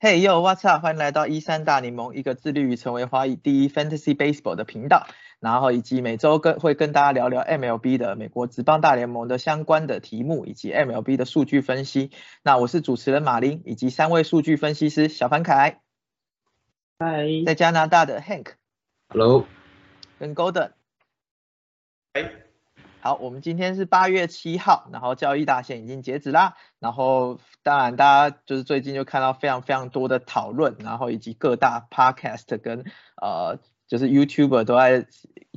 Hey yo，What's up？欢迎来到一三大联盟，一个致力于成为华语第一 Fantasy Baseball 的频道。然后以及每周跟会跟大家聊聊 MLB 的美国职棒大联盟的相关的题目，以及 MLB 的数据分析。那我是主持人马林，以及三位数据分析师小凡凯，嗨，在加拿大的 Hank，Hello，跟 Golden，哎。好，我们今天是八月七号，然后交易大限已经截止啦。然后当然大家就是最近就看到非常非常多的讨论，然后以及各大 podcast 跟呃就是 YouTuber 都在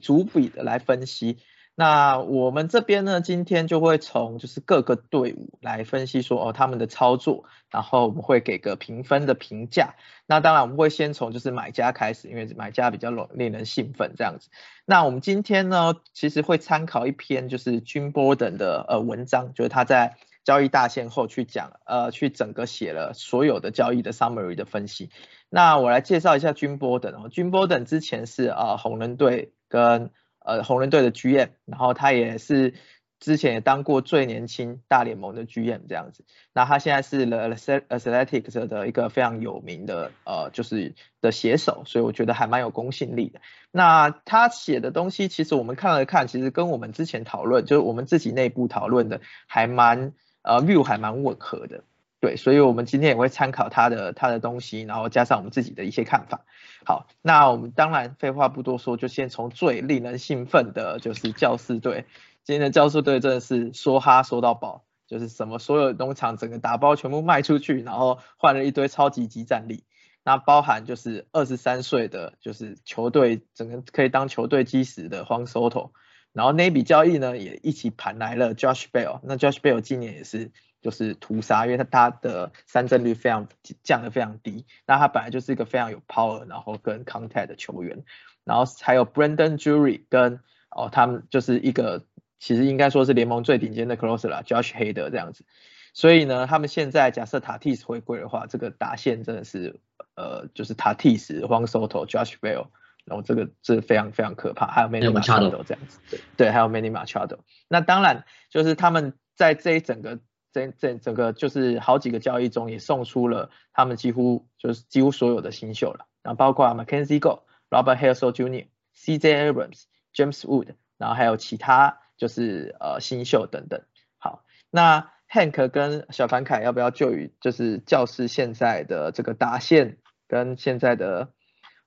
逐笔的来分析。那我们这边呢，今天就会从就是各个队伍来分析说哦他们的操作，然后我们会给个评分的评价。那当然我们会先从就是买家开始，因为买家比较令令人兴奋这样子。那我们今天呢，其实会参考一篇就是君波等的呃文章，就是他在交易大限后去讲呃去整个写了所有的交易的 summary 的分析。那我来介绍一下君波等哦，君波等之前是呃红人队跟呃，红人队的 GM，然后他也是之前也当过最年轻大联盟的 GM 这样子。那他现在是 The Athletic 的一个非常有名的呃，就是的写手，所以我觉得还蛮有公信力的。那他写的东西，其实我们看了看，其实跟我们之前讨论，就是我们自己内部讨论的，还蛮呃 view 还蛮吻合的。对，所以我们今天也会参考他的他的东西，然后加上我们自己的一些看法。好，那我们当然废话不多说，就先从最令人兴奋的，就是教士队。今天的教士队真的是说哈说到饱，就是什么所有农场整个打包全部卖出去，然后换了一堆超级级战力。那包含就是二十三岁的，就是球队整个可以当球队基石的黄 Soto，然后那笔交易呢也一起盘来了 Josh Bell。那 Josh Bell 今年也是。就是屠杀，因为他他的三振率非常降的非常低，那他本来就是一个非常有 power，然后跟 contact 的球员，然后还有 Brandon Jury 跟哦他们就是一个其实应该说是联盟最顶尖的 closer 啦，Josh Hader 这样子，所以呢，他们现在假设 Tatis 回归的话，这个打线真的是呃就是 Tatis、Juan Soto、Josh Bell，然后这个是非常非常可怕，还有 Manny Machado 这样子，对对，还有 Manny Machado，那当然就是他们在这一整个。这这整个就是好几个交易中也送出了他们几乎就是几乎所有的新秀了，然后包括 Mackenzie Go、Robert Hales Jr.、CJ Abrams、James Wood，然后还有其他就是呃新秀等等。好，那 Hank 跟小凡凯要不要就于就是教师现在的这个打线跟现在的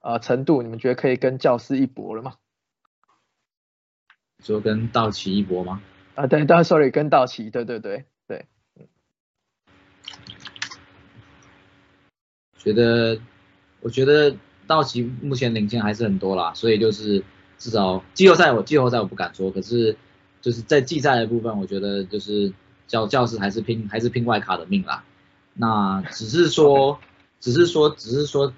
呃程度，你们觉得可以跟教师一搏了吗？说跟道奇一搏吗？啊，对，当然，sorry，跟道奇，对对对。觉得，我觉得道奇目前领先还是很多啦，所以就是至少季后赛我季后赛我不敢说，可是就是在季赛的部分，我觉得就是教教室还是拼还是拼外卡的命啦。那只是说，只是说，只是说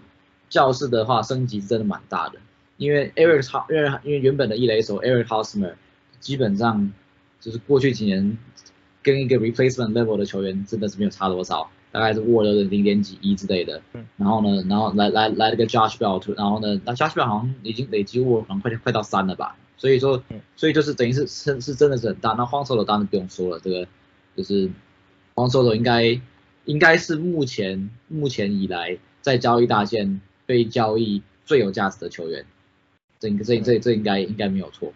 教室的话升级真的蛮大的，因为 Eric 超因为因为原本的一垒手 Eric Hosmer 基本上就是过去几年跟一个 replacement level 的球员真的是没有差多少。大概是握了零点几一之类的，然后呢，然后来来来了个 Josh Bell，然后呢，那 Josh Bell 好像已经累积握可能快快到三了吧，所以说，所以就是等于是是是真的是很大。那荒手的当然不用说了，这个就是荒手的应该应该是目前目前以来在交易大线被交易最有价值的球员，这这这这应该应该没有错。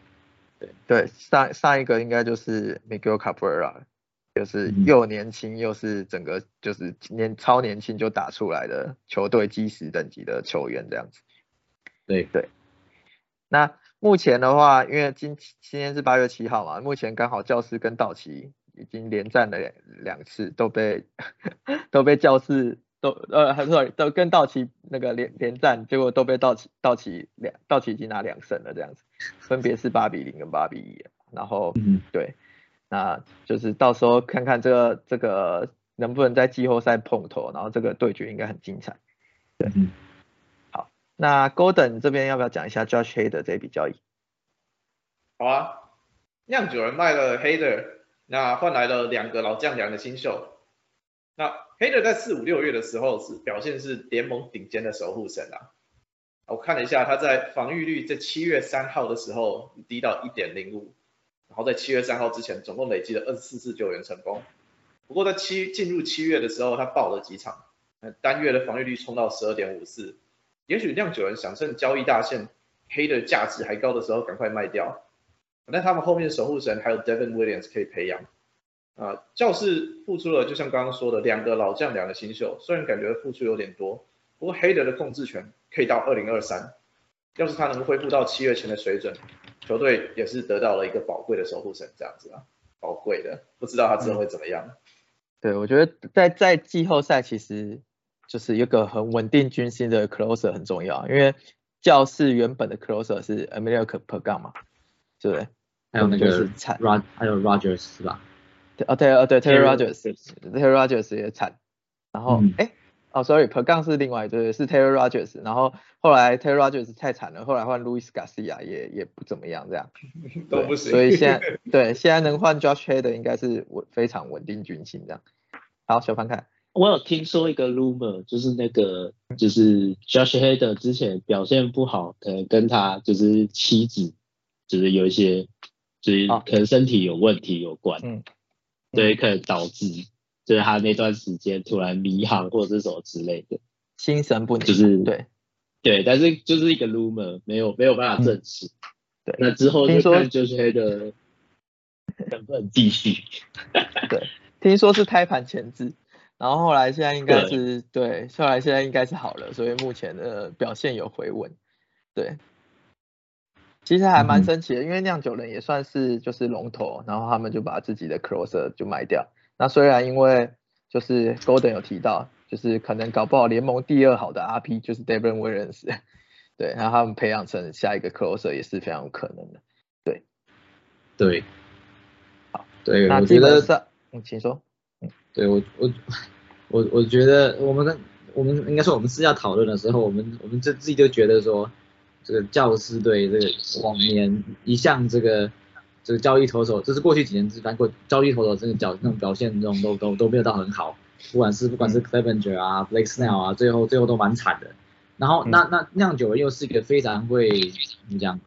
对对，上上一个应该就是 Miguel Cabrera。就是又年轻又是整个就是年超年轻就打出来的球队基石等级的球员这样子。对对。那目前的话，因为今今天是八月七号嘛，目前刚好教师跟道奇已经连战了两两次，都被 都被教师都呃还是都跟道奇那个连连战，结果都被道奇道奇两道奇已经拿两胜了这样子，分别是八比零跟八比一，然后嗯对。那就是到时候看看这个这个能不能在季后赛碰头，然后这个对决应该很精彩。对，好，那 Golden 这边要不要讲一下 Josh Hader 这笔交易？好啊，酿酒人卖了 Hader，那换来了两个老将，两个新秀。那 Hader 在四五六月的时候是表现是联盟顶尖的守护神啊。我看了一下，他在防御率在七月三号的时候低到一点零五，然后在七月三号之前总共累积了二十四次救援成功。不过在七进入七月的时候，他爆了几场，单月的防御率冲到十二点五四。也许酿酒人想趁交易大限黑的价值还高的时候赶快卖掉，但他们后面守护神还有 Devin Williams 可以培养。啊，教室付出了，就像刚刚说的，两个老将，两个新秀，虽然感觉付出有点多，不过黑德的控制权可以到二零二三，要是他能恢复到七月前的水准，球队也是得到了一个宝贵的守护神，这样子啊，宝贵的，不知道他之后会怎么样。对，我觉得在在季后赛其实就是一个很稳定军心的 closer 很重要，因为教室原本的 closer 是 Emilio Pergan 嘛，对不对？还有那个是惨 Rod，还有 Rogers 是吧？对哦对哦对 Taylor Taylor Rogers，Taylor Rogers 也惨，然后嗯哎、哦 sorry，Per 杠是另外一对是 Terry Rogers，然后后来 Terry Rogers 太惨了，后来换 Luis Garcia 也也不怎么样这样，都不行。所以现在 对现在能换 Josh Hader 应该是稳非常稳定军心这样。好，小潘看，我有听说一个 rumor，就是那个就是 Josh Hader 之前表现不好，可能跟他就是妻子就是有一些就是哦可能身体有问题有关，嗯，对，可能导致就是他那段时间突然迷航或者是什么之类的，心神不宁，就是对对，但是就是一个 rumor，没有没有办法证实。对那之后听说就看 Josh Hader 能不能继续。对，听说是胎盘前置。然后后来现在应该是对，后来现在应该是好了，所以目前的表现有回稳。对，其实还蛮嗯神奇的，因为酿酒人也算是就是龙头，然后他们就把自己的 closer 就卖掉。那虽然因为就是 Golden 有提到，就是可能搞不好联盟第二好的 RP 就是 Devin Williams，对，然后他们培养成下一个 closer 也是非常有可能的。对，对，那我觉得，基本上，嗯，请说。对我我我我觉得我们跟我们应该说我们私下讨论的时候，我们我们就自己就觉得说，这个教师队这个往年一向这个这个交易投手，就是过去几年之反过交易投手这个表那种表现这种都都都没有到很好，不管是不管是 Clevenger 啊、Blake Snell 啊，最后最后都蛮惨的。然后那那酿酒人又是一个非常会怎么讲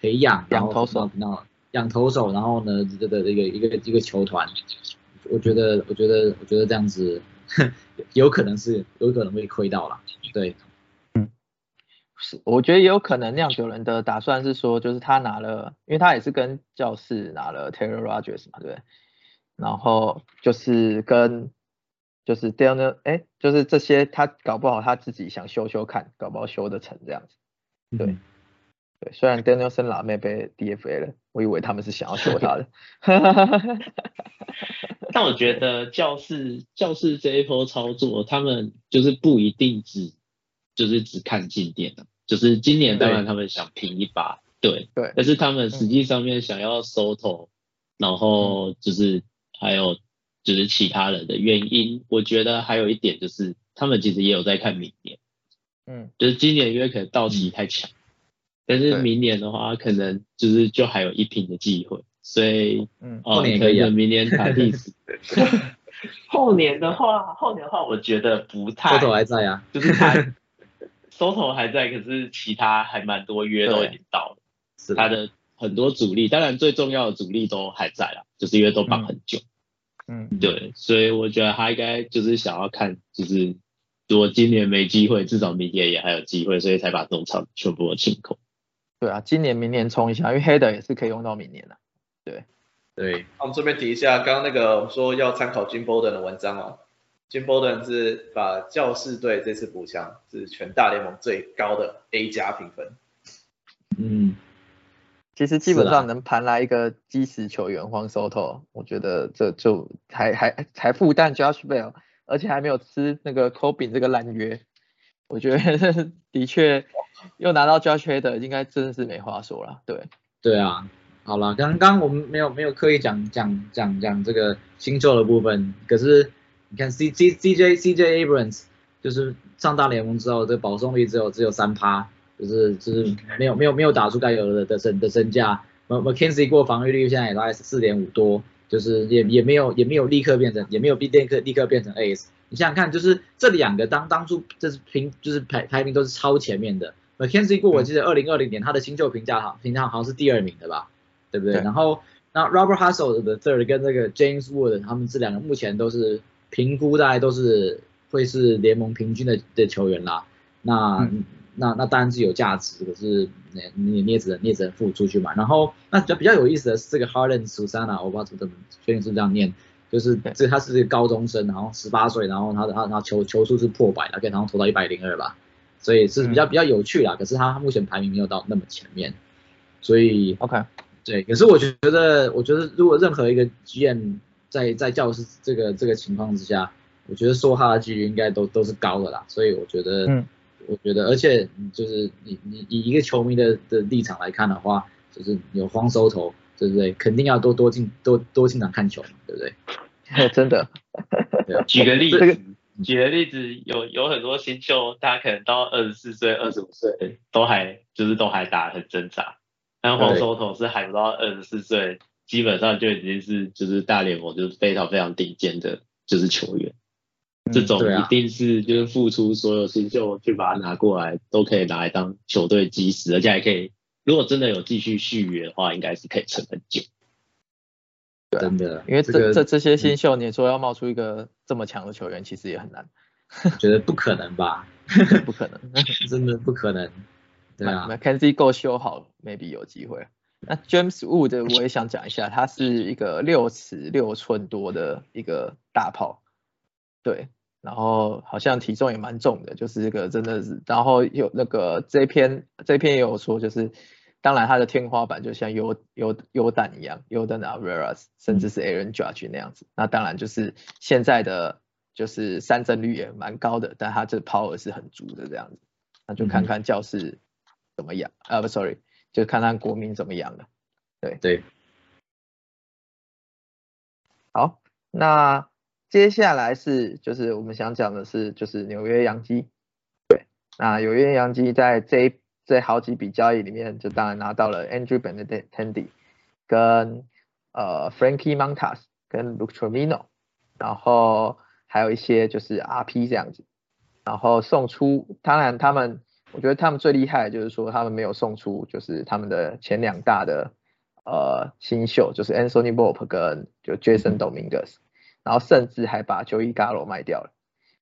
培养养投手然后养投手，然后呢这个一个一个一个球团，我觉得我觉得我觉得这样子 有可能是有可能会亏到了，对，是，我觉得也有可能酿酒人的打算是说，就是他拿了，因为他也是跟教室拿了 Taylor Rogers 嘛，对不对？然后就是跟就是 Daniel，哎，就是这些他搞不好他自己想修修看，搞不好修得成这样子。对嗯对，虽然 Danielson 拉妹被 DFA 了，我以为他们是想要修他的。但我觉得教室教室这一波操作，他们就是不一定只就是只看进店的，就是今年当然他们想拼一把，对。对。但是他们实际上面想要收头，然后就是还有就是其他人的原因，我觉得还有一点就是他们其实也有在看明年，嗯，就是今年因为可能到期太强，但是明年的话可能就是就还有一拼的机会，所以嗯。哦，后年可以明年打第四。后年的话，后年的话，我觉得不太，收头还在啊，就是他收头还在，可是其他还蛮多约都已经到了，是他的很多主力，当然最重要的主力都还在啦，就是因为都绑很久，嗯，对，所以我觉得他应该就是想要看，就是如果今年没机会，至少明年也还有机会，所以才把农场全部都清空。对啊，今年明年冲一下，因为黑的也是可以用到明年的。对，那我们这边提一下，刚刚那个我们说要参考 Jim Bowden 的文章哦。Jim Bowden 是把教士队这次补强是全大联盟最高的 A 加评分。嗯，其实基本上能盘来一个基石球员黄 Soto，我觉得这就还还还负担 Josh Bell，而且还没有吃那个 Kobe 这个烂约，我觉得 的确又拿到 Josh Hader，应该真的是没话说了。对，对啊，好了，刚刚我们没有没有刻意讲讲讲讲这个新秀的部分，可是你看 C C C J C J Abrams 就是上大联盟之后，这个保送率只有只有三趴，就是就是没有没有没有打出该有的的身的身价。M McKenzie 过防御率现在也大概四点五多，就是也也没有也没有立刻变成也没有立刻立刻变成 Ace。你想想看，就是这两个当当初这是评就是排排名都是超前面的。McKenzie 过我记得二零二零年他的新秀评价好评价好像是第二名的吧，对不对？对然后那 Robert Hustle 的 third 跟那个 James Wood 他们这两个目前都是评估大概都是会是联盟平均的的球员啦。那、那那当然是有价值，可是你你你也只能你也只能付出去嘛。然后那比较比较有意思的是这个 Harden Susana，我不知道怎么确定是这样念，就是这他是一个高中生，然后十八岁，然后他的他他球球速是破百，他可以然后投到一百零二吧，所以是比较比较有趣啦。可是他他目前排名没有到那么前面，所以 OK，对，可是我觉得，我觉得如果任何一个 GM 在在教室这个这个情况之下，我觉得说他的几率应该都都是高的啦，所以我觉得，嗯，我觉得，而且就是你你以一个球迷的的立场来看的话，就是有荒收头，对不对？肯定要多多进多多进场看球嘛，对不对？真的，举个例这个子，举个例子，有有很多新秀，他可能到二十四岁、二十五岁都还就是都还打得很挣扎，但黄对手头是还不到二十四岁，基本上就已经是就是大联盟就是非常非常顶尖的就是球员，这种一定是就是付出所有新秀去把它拿过来，都可以拿来当球队基石，而且还可以，如果真的有继续续约的话，应该是可以撑很久。对啊。真的，因为这个这这这些新秀，你说要冒出一个这么强的球员，其实也很难，我觉得不可能吧，不可能。真的不可能，对啊，Mackenzie 够修好，maybe 有机会。那 James Wood 我也想讲一下，他是一个六尺六寸多的一个大炮，对，然后好像体重也蛮重的，就是这个真的是，然后有那个这篇这篇也有说，就是当然他的天花板就像优优优蛋一样，优蛋 Averas 甚至是 Aaron Judge 那样子，那当然就是现在的就是三振率也蛮高的，但他这 power 是很足的这样子，那就看看教室怎么样，啊不 sorry，就看看国民怎么养了。对。对，好，那接下来是就是我们想讲的是就是纽约洋基，对，那纽约洋基在这一这好几笔交易里面，就当然拿到了 Andrew Benintendi 跟呃 Frankie Montas 跟 Luke Trevino，然后还有一些就是 RP 这样子，然后送出，当然他们我觉得他们最厉害的就是说他们没有送出就是他们的前两大的呃新秀，就是 Anthony Volpe 跟就 Jason Dominguez，然后甚至还把 Joey Gallo 卖掉了，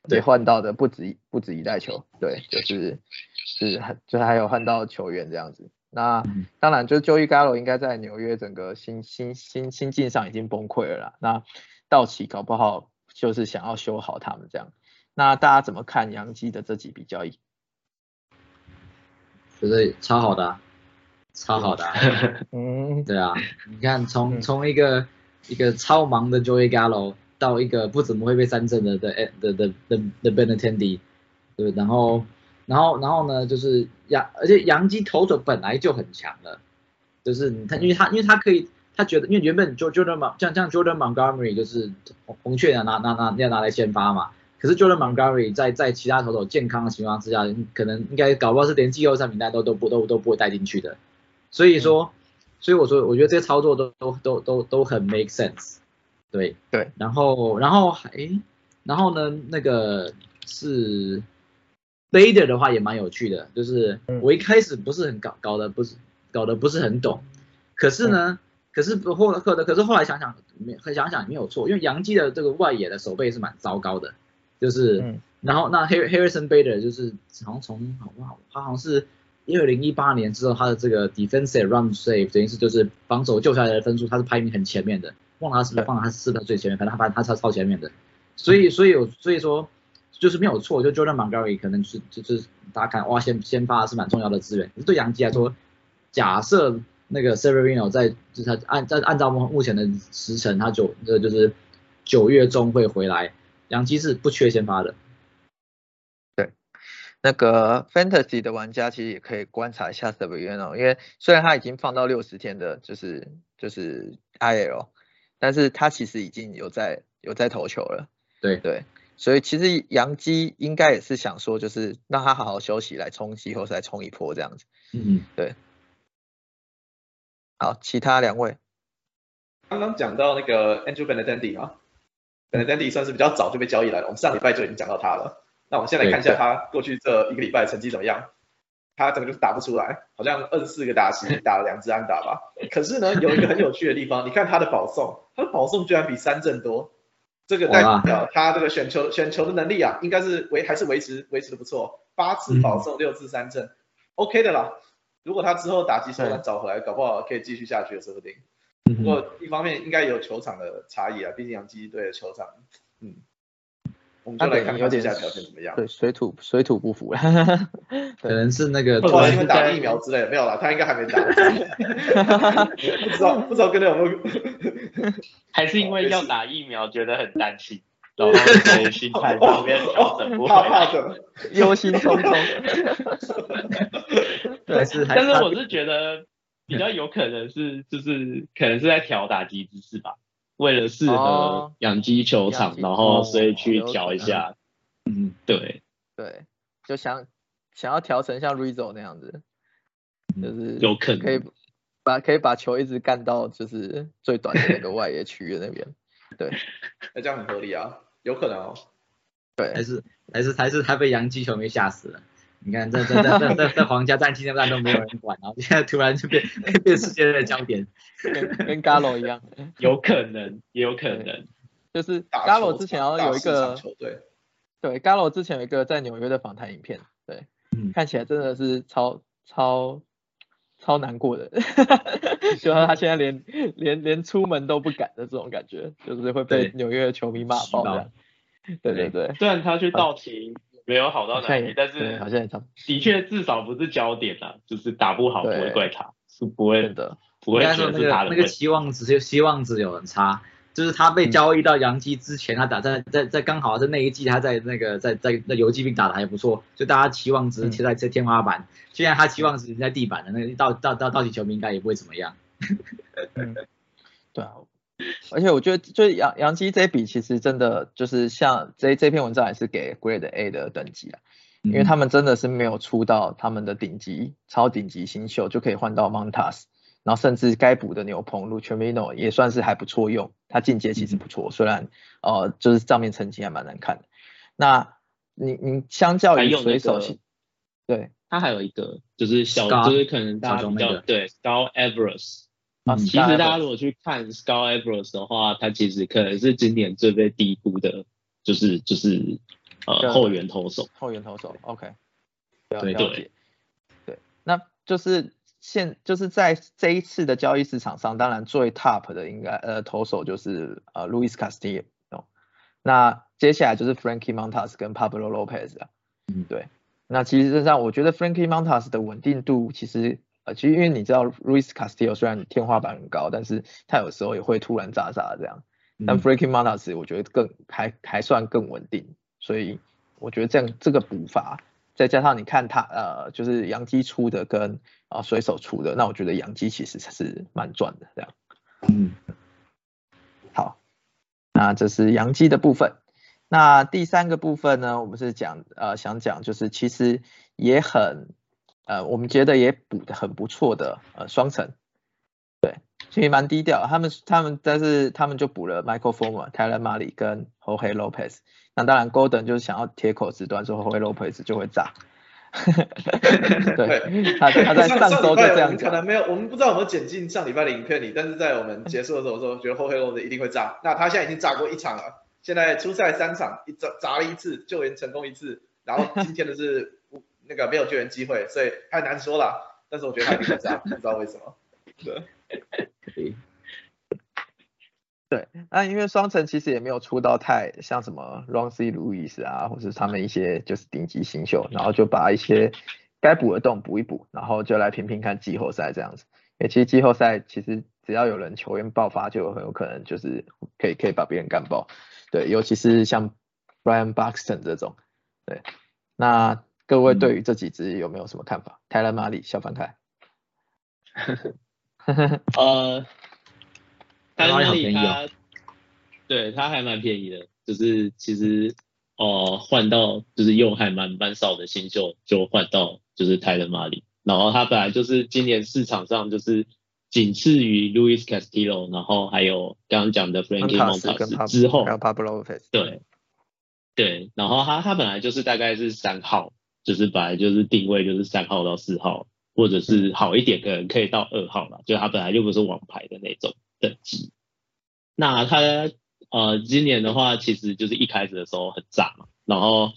对也换到的不止一不止一代球，对，就是 是很就是还有换到球员这样子。那嗯当然，就是 Joey Gallo 应该在纽约整个心心心心境上已经崩溃了啦。那道奇搞不好就是想要修好他们这样。那大家怎么看洋基的这几笔交易？觉得超好的、啊，超好的、啊。嗯，对啊，你看从嗯从一个一个超忙的 Joey Gallo 到一个不怎么会被三振的的的的的的 Benintendi，对，然后然后然后呢就是杨，而且杨基投手本来就很强了，就是他因为他因为他可以他觉得因为原本 Jo Jordan 像像 Jordan Montgomery 就是红红雀拿拿拿拿要拿来先发嘛。可是 Jordan Montgomery 在在其他投手健康的情况之下，可能应该搞不好是连季后赛名单都都不都都不会带进去的。所以说，所以我说，我觉得这些操作都都都都都很 make sense，对。对。然后然后还然后呢，那个是 Bader 的话也蛮有趣的，就是嗯。我一开始不是很搞搞的不是搞的不是很懂，可是呢，可是不后可的可是后来想想没想想没有错，因为杨基的这个外野的手背是蛮糟糕的，就是。嗯。然后那 Har- Harrison Bader 就是好像从好不好，他好像是一二零一八年之后，他的这个 defensive run save 等于是就是防守救下来的分数，他是排名很前面的，忘了他是不是对。忘了他是不是最前面，反正他他他超超前面的，所以所以有所以说就是没有错，就 Jordan Montgomery 可能是就就是大家看哇先先发是蛮重要的资源，对杨基来说，假设那个 Severino 在就是他按在按照目目前的时程，他九这就是九月中会回来，洋基是不缺先发的。对那个 Fantasy 的玩家其实也可以观察一下 s e v e r i n o 因为虽然他已经放到六十天的，就是就是 IL，但是他其实已经有在有在投球了。对对，所以其实杨基应该也是想说，就是让他好好休息，来冲季后赛冲一波这样子。嗯，对好，其他两位，刚刚讲到那个 Andrew Benintendi 嘛，可能 Dandy 算是比较早就被交易来了，我们上礼拜就已经讲到他了。那我们先来看一下他过去这一个礼拜成绩怎么样。他整个就是打不出来，好像二十四个打席打了两支安打吧。可是呢，有一个很有趣的地方，你看他的保送，他的保送居然比三振多，这个代表他这个选球选球的能力啊，应该是维还是维持维持的不错。八次保送，六次三振，OK 的啦。如果他之后打击手感找回来，搞不好可以继续下去，说不定。不过一方面应该有球场的差异啊，毕竟洋基队的球场，嗯。我们就来看看接下来表现怎么样。对，水土水土不服 了，可能是那个，或者因为打疫苗之类的，没有了，他应该还没打。不知道不知道跟他有没有？还是因为要打疫苗，觉得很担心，然后所以心态上面调整不怕怕的，忧心忡忡。但，是，但是我是觉得比较有可能是，就是可能是在调打击姿势吧。为了适合养鸡球场，然后所以去调一下，嗯，对，对，就想想要调成像 Rizzo 那样子，就是有可能可以把可以把球一直干到就是最短的那个外野区域那边，对，那这样很合理啊，有可能哦，对，还是还是还是他被洋基球迷吓死了。你看，在在在在在在皇家战绩战都没有人管，然后现在突然就变变世界的焦点，跟跟 Gallo 一样，有可能，也有可能，就是 Gallo 之前要有一个球队，对，Gallo 之前有一个在纽约的访谈影片，对，看起来真的是超超超难过的，就他现在连连连出门都不敢的这种感觉，就是会被纽约的球迷骂爆的，对对对，虽然他去道奇。没有好到哪里，但是好像的确至少不是焦点啊，就是打不好不会怪他，是不会的，不会觉得是他的那个期望值期望值有很差，就是他被交易到洋基之前，他打在在在刚好在那一季他在那个在在那游击兵打的还不错，就大家期望值贴在在天花板，现在他期望值在地板的，那个到到到到底球迷应该也不会怎么样，对啊。而且我觉得，就杨杨基这笔其实真的就是像这这篇文章也是给 Grade A 的等级啊，因为他们真的是没有出到他们的顶级超顶级新秀就可以换到 Montas，然后甚至该补的牛棚 l u c h m i n o 也算是还不错用，他进阶其实不错，虽然呃就是账面成绩还蛮难看的。那你你相较于水手，对，他还有一个就是小就是可能大家比较对高 Everest。啊，其实大家如果去看 Scar Evers 的话，他其实可能是今年最被低估的，就是就是呃后援投手。后援投手，OK。对对对，那就是现就是在这一次的交易市场上，当然最 top 的应该呃投手就是呃 Luis Castillo，那接下来就是 Frankie Montas 跟 Pablo Lopez 啊。嗯，对。那其实上我觉得 Frankie Montas 的稳定度其实。呃，其实因为你知道，Ruiz Castillo 虽然天花板很高，但是他有时候也会突然炸炸这样。但 Freaking Montas 我觉得更还还算更稳定，所以我觉得这样这个补法，再加上你看他呃，就是洋基出的跟啊水手出的，那我觉得洋基其实是蛮赚的这样。嗯，好，那这是洋基的部分。那第三个部分呢，我们是讲呃想讲就是其实也很。呃，我们觉得也补的很不错的，呃，双层，对，其实蛮低调。他们他们但是他们就补了 Michael Former、Tyler m a l i 跟 Jorge Lopez。那当然，Golden 就是想要铁口直断说 Jorge Lopez 就会炸。对，他他在上周就这样可能没有，我们不知道有没有剪进上礼拜的影片里，但是在我们结束的时候说，觉得 Jorge Lopez 一定会炸。那他现在已经炸过一场了，现在初赛三场，一砸砸了一次，救援成功一次，然后今天的是。那个没有救援机会，所以太难说了。但是我觉得他一定这样，不知道为什么。对，对，那因为双城其实也没有出到太像什么 r o n C. Louis 啊，或是他们一些就是顶级新秀，然后就把一些该补的洞补一补，然后就来拼拼看季后赛这样子。因为其实季后赛其实只要有人球员爆发，就很有可能就是可以可以把别人干爆。对，尤其是像 Brian Buxton 这种。对，那。各位对于这几只有没有什么看法？泰勒马里、小凡凯。呃，泰勒马里他，对他还蛮便宜的，就是其实哦换到就是用还蛮蛮少的新秀就换到就是泰勒马里，然后他本来就是今年市场上就是仅次于 Louis Castillo，然后还有刚刚讲的 Frankie Montas 之后，还有 Pablo Lopez。对，对，然后他他本来就是大概是三号，就是本来就是定位就是三号到四号，或者是好一点可能可以到二号嘛，就他本来就不是王牌的那种等级。那他呃今年的话，其实就是一开始的时候很炸嘛，然后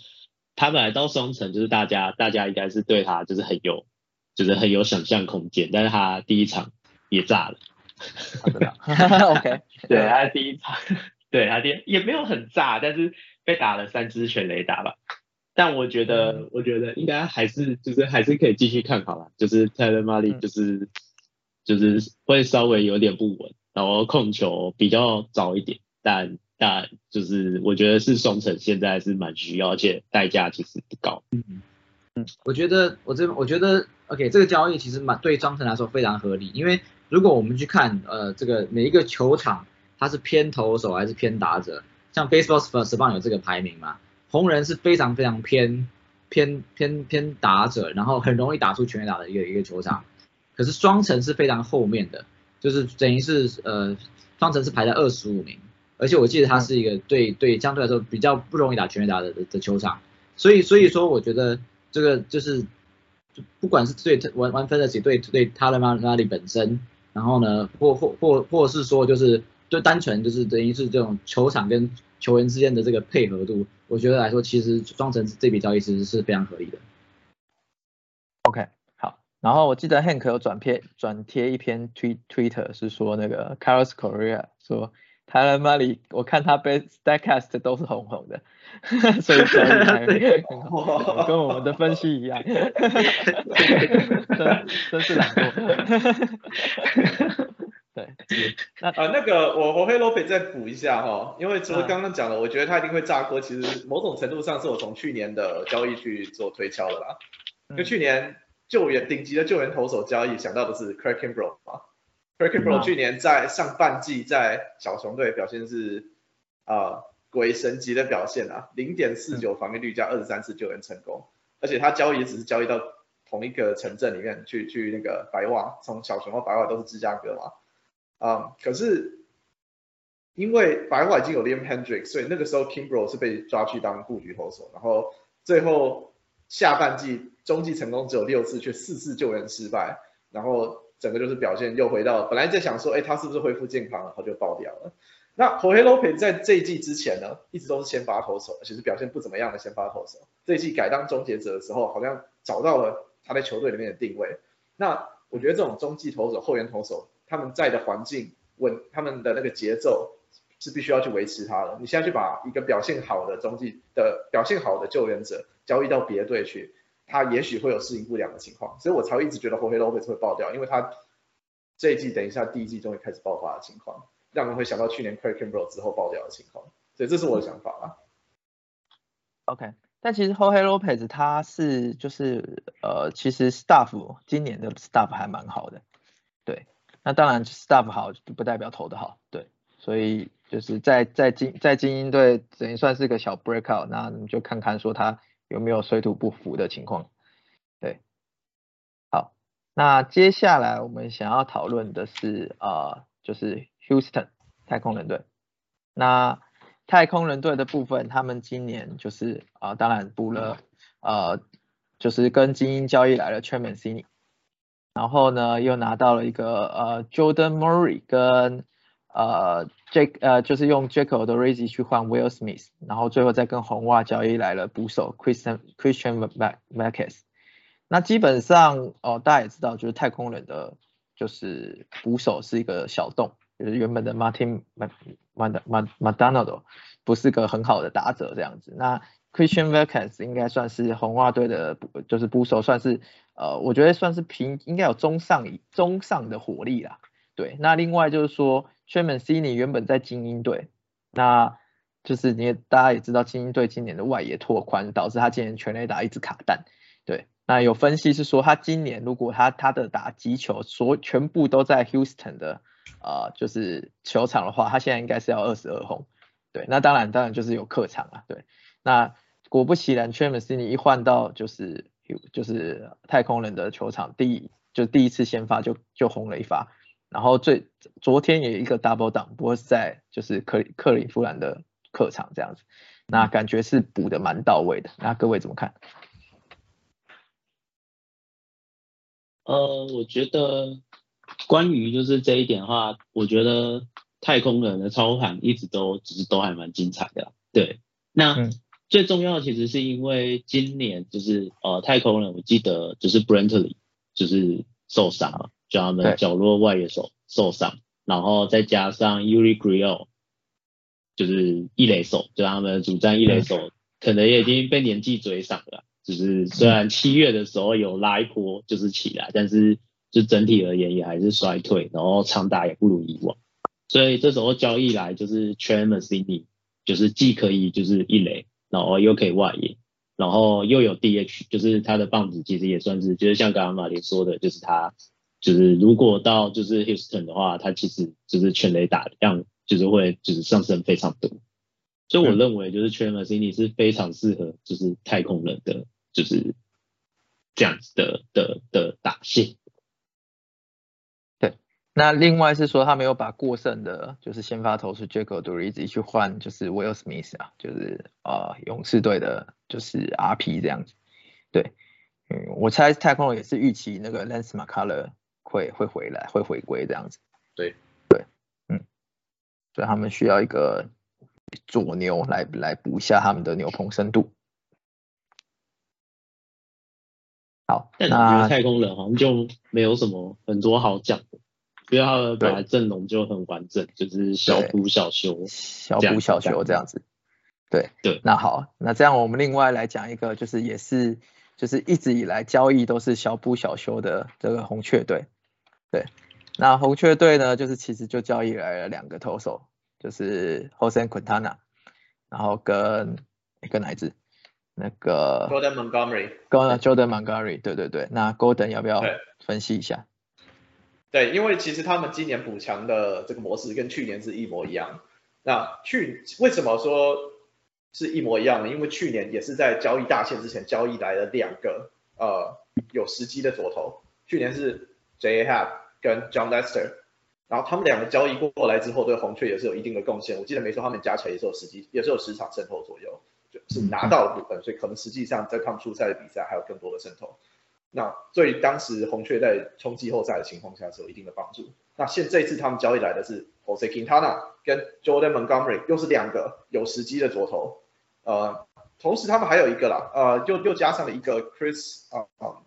他本来到双城就是大家大家应该是对他就是很有就是很有想象空间，但是他第一场也炸了。OK，对他第一场，对他第也没有很炸，但是被打了三支全雷打吧。但我觉得我觉得应该还是就是还是可以继续看好了，就是泰勒马利就是就是会稍微有点不稳。然后控球比较早一点，但但就是我觉得是双城现在是蛮需要，而且代价其实不高。嗯嗯，我觉得我这我觉得 OK 这个交易其实蛮对双城来说非常合理，因为如果我们去看呃这个每一个球场它是偏投手还是偏打者，像 Baseball s p a n 有这个排名嘛，红人是非常非常偏偏偏偏打者，然后很容易打出全垒打的一个一个球场，可是双城是非常后面的。就是等于是呃，双城是排在二十五名，而且我记得它是一个对对相对来说比较不容易打全垒打的的球场，所以所以说我觉得这个就是不管是对玩玩分的起对对他的马马里本身，然后呢或或或或是说就是就单纯就是等于是这种球场跟球员之间的这个配合度，我觉得来说其实双城这笔交易其实是非常合理的。OK 好。然后我记得 Hank 有转贴转贴一篇 Twitter 是说那个 Carlos Correa 说 Tyler m a l y 我看他被 Statcast 都是红红的，所以跟我们的分析一样，真真是懒惰。对，那啊那个我我会 Lopez 再补一下哈，因为除了刚刚讲的，我觉得他一定会炸锅，其实某种程度上是我从去年的交易去做推敲的啦，就去年。救援顶级的救援投手交易想到的是 Craig Kimbrel 吗？Craig Kimbrel 去年在上半季在小熊队表现是啊鬼神级的表现啊，零点四九防御率加二十三次救援成功，而且他交易只是交易到同一个城镇里面去去那个白袜，从小熊到白袜都是芝加哥嘛，啊可是因为白话已经有 Liam Hendrick，所以那个时候 Kimbrel 是被抓去当布局投手，然后最后。下半季中继成功只有六次，却四次救援失败，然后整个就是表现又回到本来在想说，哎，他是不是恢复健康了，然后就爆掉了。那 Jorge Lopez 在这一季之前呢，一直都是先发投手，而且是表现不怎么样的先发投手。这一季改当终结者的时候，好像找到了他在球队里面的定位。那我觉得这种中继投手、后援投手，他们在的环境稳，他们的那个节奏。是必须要去维持他的。你现在去把一个表现好的中继的表现好的救援者交易到别队去，他也许会有适应不良的情况，所以我才会一直觉得 Jorge Lopez 会爆掉，因为他这一季等一下第一季终于开始爆发的情况，让人会想到去年 Craig Kimbrel 之后爆掉的情况，所以这是我的想法啊。OK，但其实 Jorge Lopez 他是就是呃，其实 Staff 今年的 Staff 还蛮好的，对，那当然 Staff 好不代表投的好，对，所以。就是在在精在精英队等于算是个小 breakout，那你就看看说他有没有水土不服的情况。对，好，那接下来我们想要讨论的是啊，就是 Houston 太空人队。那太空人队的部分，他们今年就是啊，当然补了呃，就是跟精英交易来了 t r e m a n c i n i 然后呢又拿到了一个呃 Jordan Murray 跟呃，Jack 呃就是用 Jacob 的 Razy 去换 Will Smith，然后最后再跟红袜交易来了捕手 Christian Christian Marquez。那基本上哦，大家也知道，就是太空人的就是捕手是一个小洞，就是原本的 Martin Ma Ma Ma Madonado 不是个很好的打者这样子。那 Christian Marquez 应该算是红袜队的，就是捕手算是呃，我觉得算是平，应该有中上中上的火力啦。对，那另外就是说。t r e m a n c i n i 原本在精英队，那就是你大家也知道，精英队今年的外野拓宽，导致他今年全垒打一直卡弹。对，那有分析是说，他今年如果他他的打击球所全部都在 Houston 的呃就是球场的话，他现在应该是要二十二轰。对，那当然当然就是有客场啊。对，那果不其然 t r e m a n c i n i 一换到就是就是太空人的球场，第一就第一次先发就就轰了一发。然后最昨天也一个 double down，不过是在就是克克里夫兰的客场这样子，那感觉是补的蛮到位的。那各位怎么看？呃，我觉得关于就是这一点的话，我觉得太空人的操盘一直都只是都还蛮精彩的。对，那最重要的其实是因为今年就是呃太空人，我记得就是 Brentley 就是受伤了，就他们角落外野手受伤，然后再加上 Uri Grill 就是一垒手，就他们主战一垒手可能也已经被年纪追上了。就是虽然七月的时候有拉一波就是起来，但是就整体而言也还是衰退，然后长打也不如以往，所以这时候交易来就是 t r a m a s i n i 就是既可以就是一垒，然后又可以外野，然后又有 DH，就是他的棒子其实也算是，就是像刚刚马林说的，就是他就是如果到就是 Houston 的话，他其实就是全垒打量就是会就是上升非常多，所以我认为就是 t r a m a s i n i 是非常适合就是太空人的。就是这样子的的的打线。对，那另外是说他没有把过剩的，就是先发投手 Jacob d u r i z 去换，就是 Will Smith 啊，就是呃勇士队的，就是 RP 这样子。对，嗯，我猜太空人也是预期那个 Lance McCuller 会会回来，会回归这样子。对对，嗯，所以他们需要一个左牛来来补一下他们的牛棚深度。好，但我觉得太空人好像就没有什么很多好讲的，因为他的本来阵容就很完整，就是小补小修，小补小修这样子。对。对，那好，那这样我们另外来讲一个，就是也是就是一直以来交易都是小补小修的这个红雀队。对，那红雀队呢，就是其实就交易来了两个投手，就是 Jose Quintana，然后跟一个哪支？那个 Golden Montgomery，Golden Montgomery，对对对，那 Golden 要不要分析一下？对，因为其实他们今年补强的这个模式跟去年是一模一样。那去为什么说是一模一样呢？因为去年也是在交易大限之前交易来了两个呃有时机的左投，去年是 J. Happ 跟 John Lester，然后他们两个交易过来之后，对红雀也是有一定的贡献。我记得没错，他们加起来也是有十几，也是有十场胜投左右。就是拿到的部分，所以可能实际上在他们出赛的比赛还有更多的渗透。那对当时红雀在冲季后赛的情况下是有一定的帮助。那现这次他们交易来的是 Jose Quintana 跟 Jordan Montgomery，又是两个有时机的左投。呃，同时他们还有一个啦，呃，又又加上了一个 Chris 啊啊，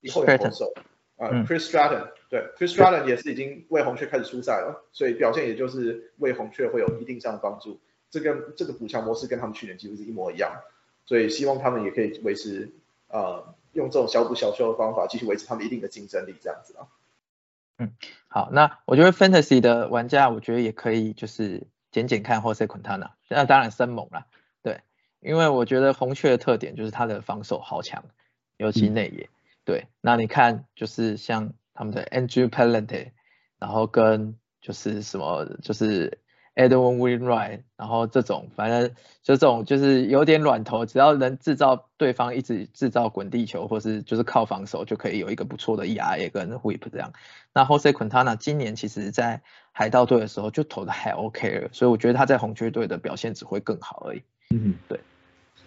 以后有投手，呃，Chris Stratton，对，Chris Stratton 也是已经为红雀开始出赛了，所以表现也就是为红雀会有一定上的帮助。这个这个补强模式跟他们去年几乎是一模一样，所以希望他们也可以维持呃用这种小补小修的方法继续维持他们一定的竞争力这样子啊。嗯，好，那我觉得 Fantasy 的玩家我觉得也可以就是捡捡看 Jose Quintana，那当然生猛了，对，因为我觉得红雀的特点就是他的防守好强，尤其内野，对，那你看就是像他们的 Andrew Palante，然后跟就是什么就是。Edwin Winright，然后这种反正就这种就是有点软头，只要能制造对方一直制造滚地球，或是就是靠防守就可以有一个不错的 ERA 跟 Whip 这样。那 Jose Quintana 今年其实在海盗队的时候就投的还 OK 了，所以我觉得他在红雀队的表现只会更好而已。嗯，对。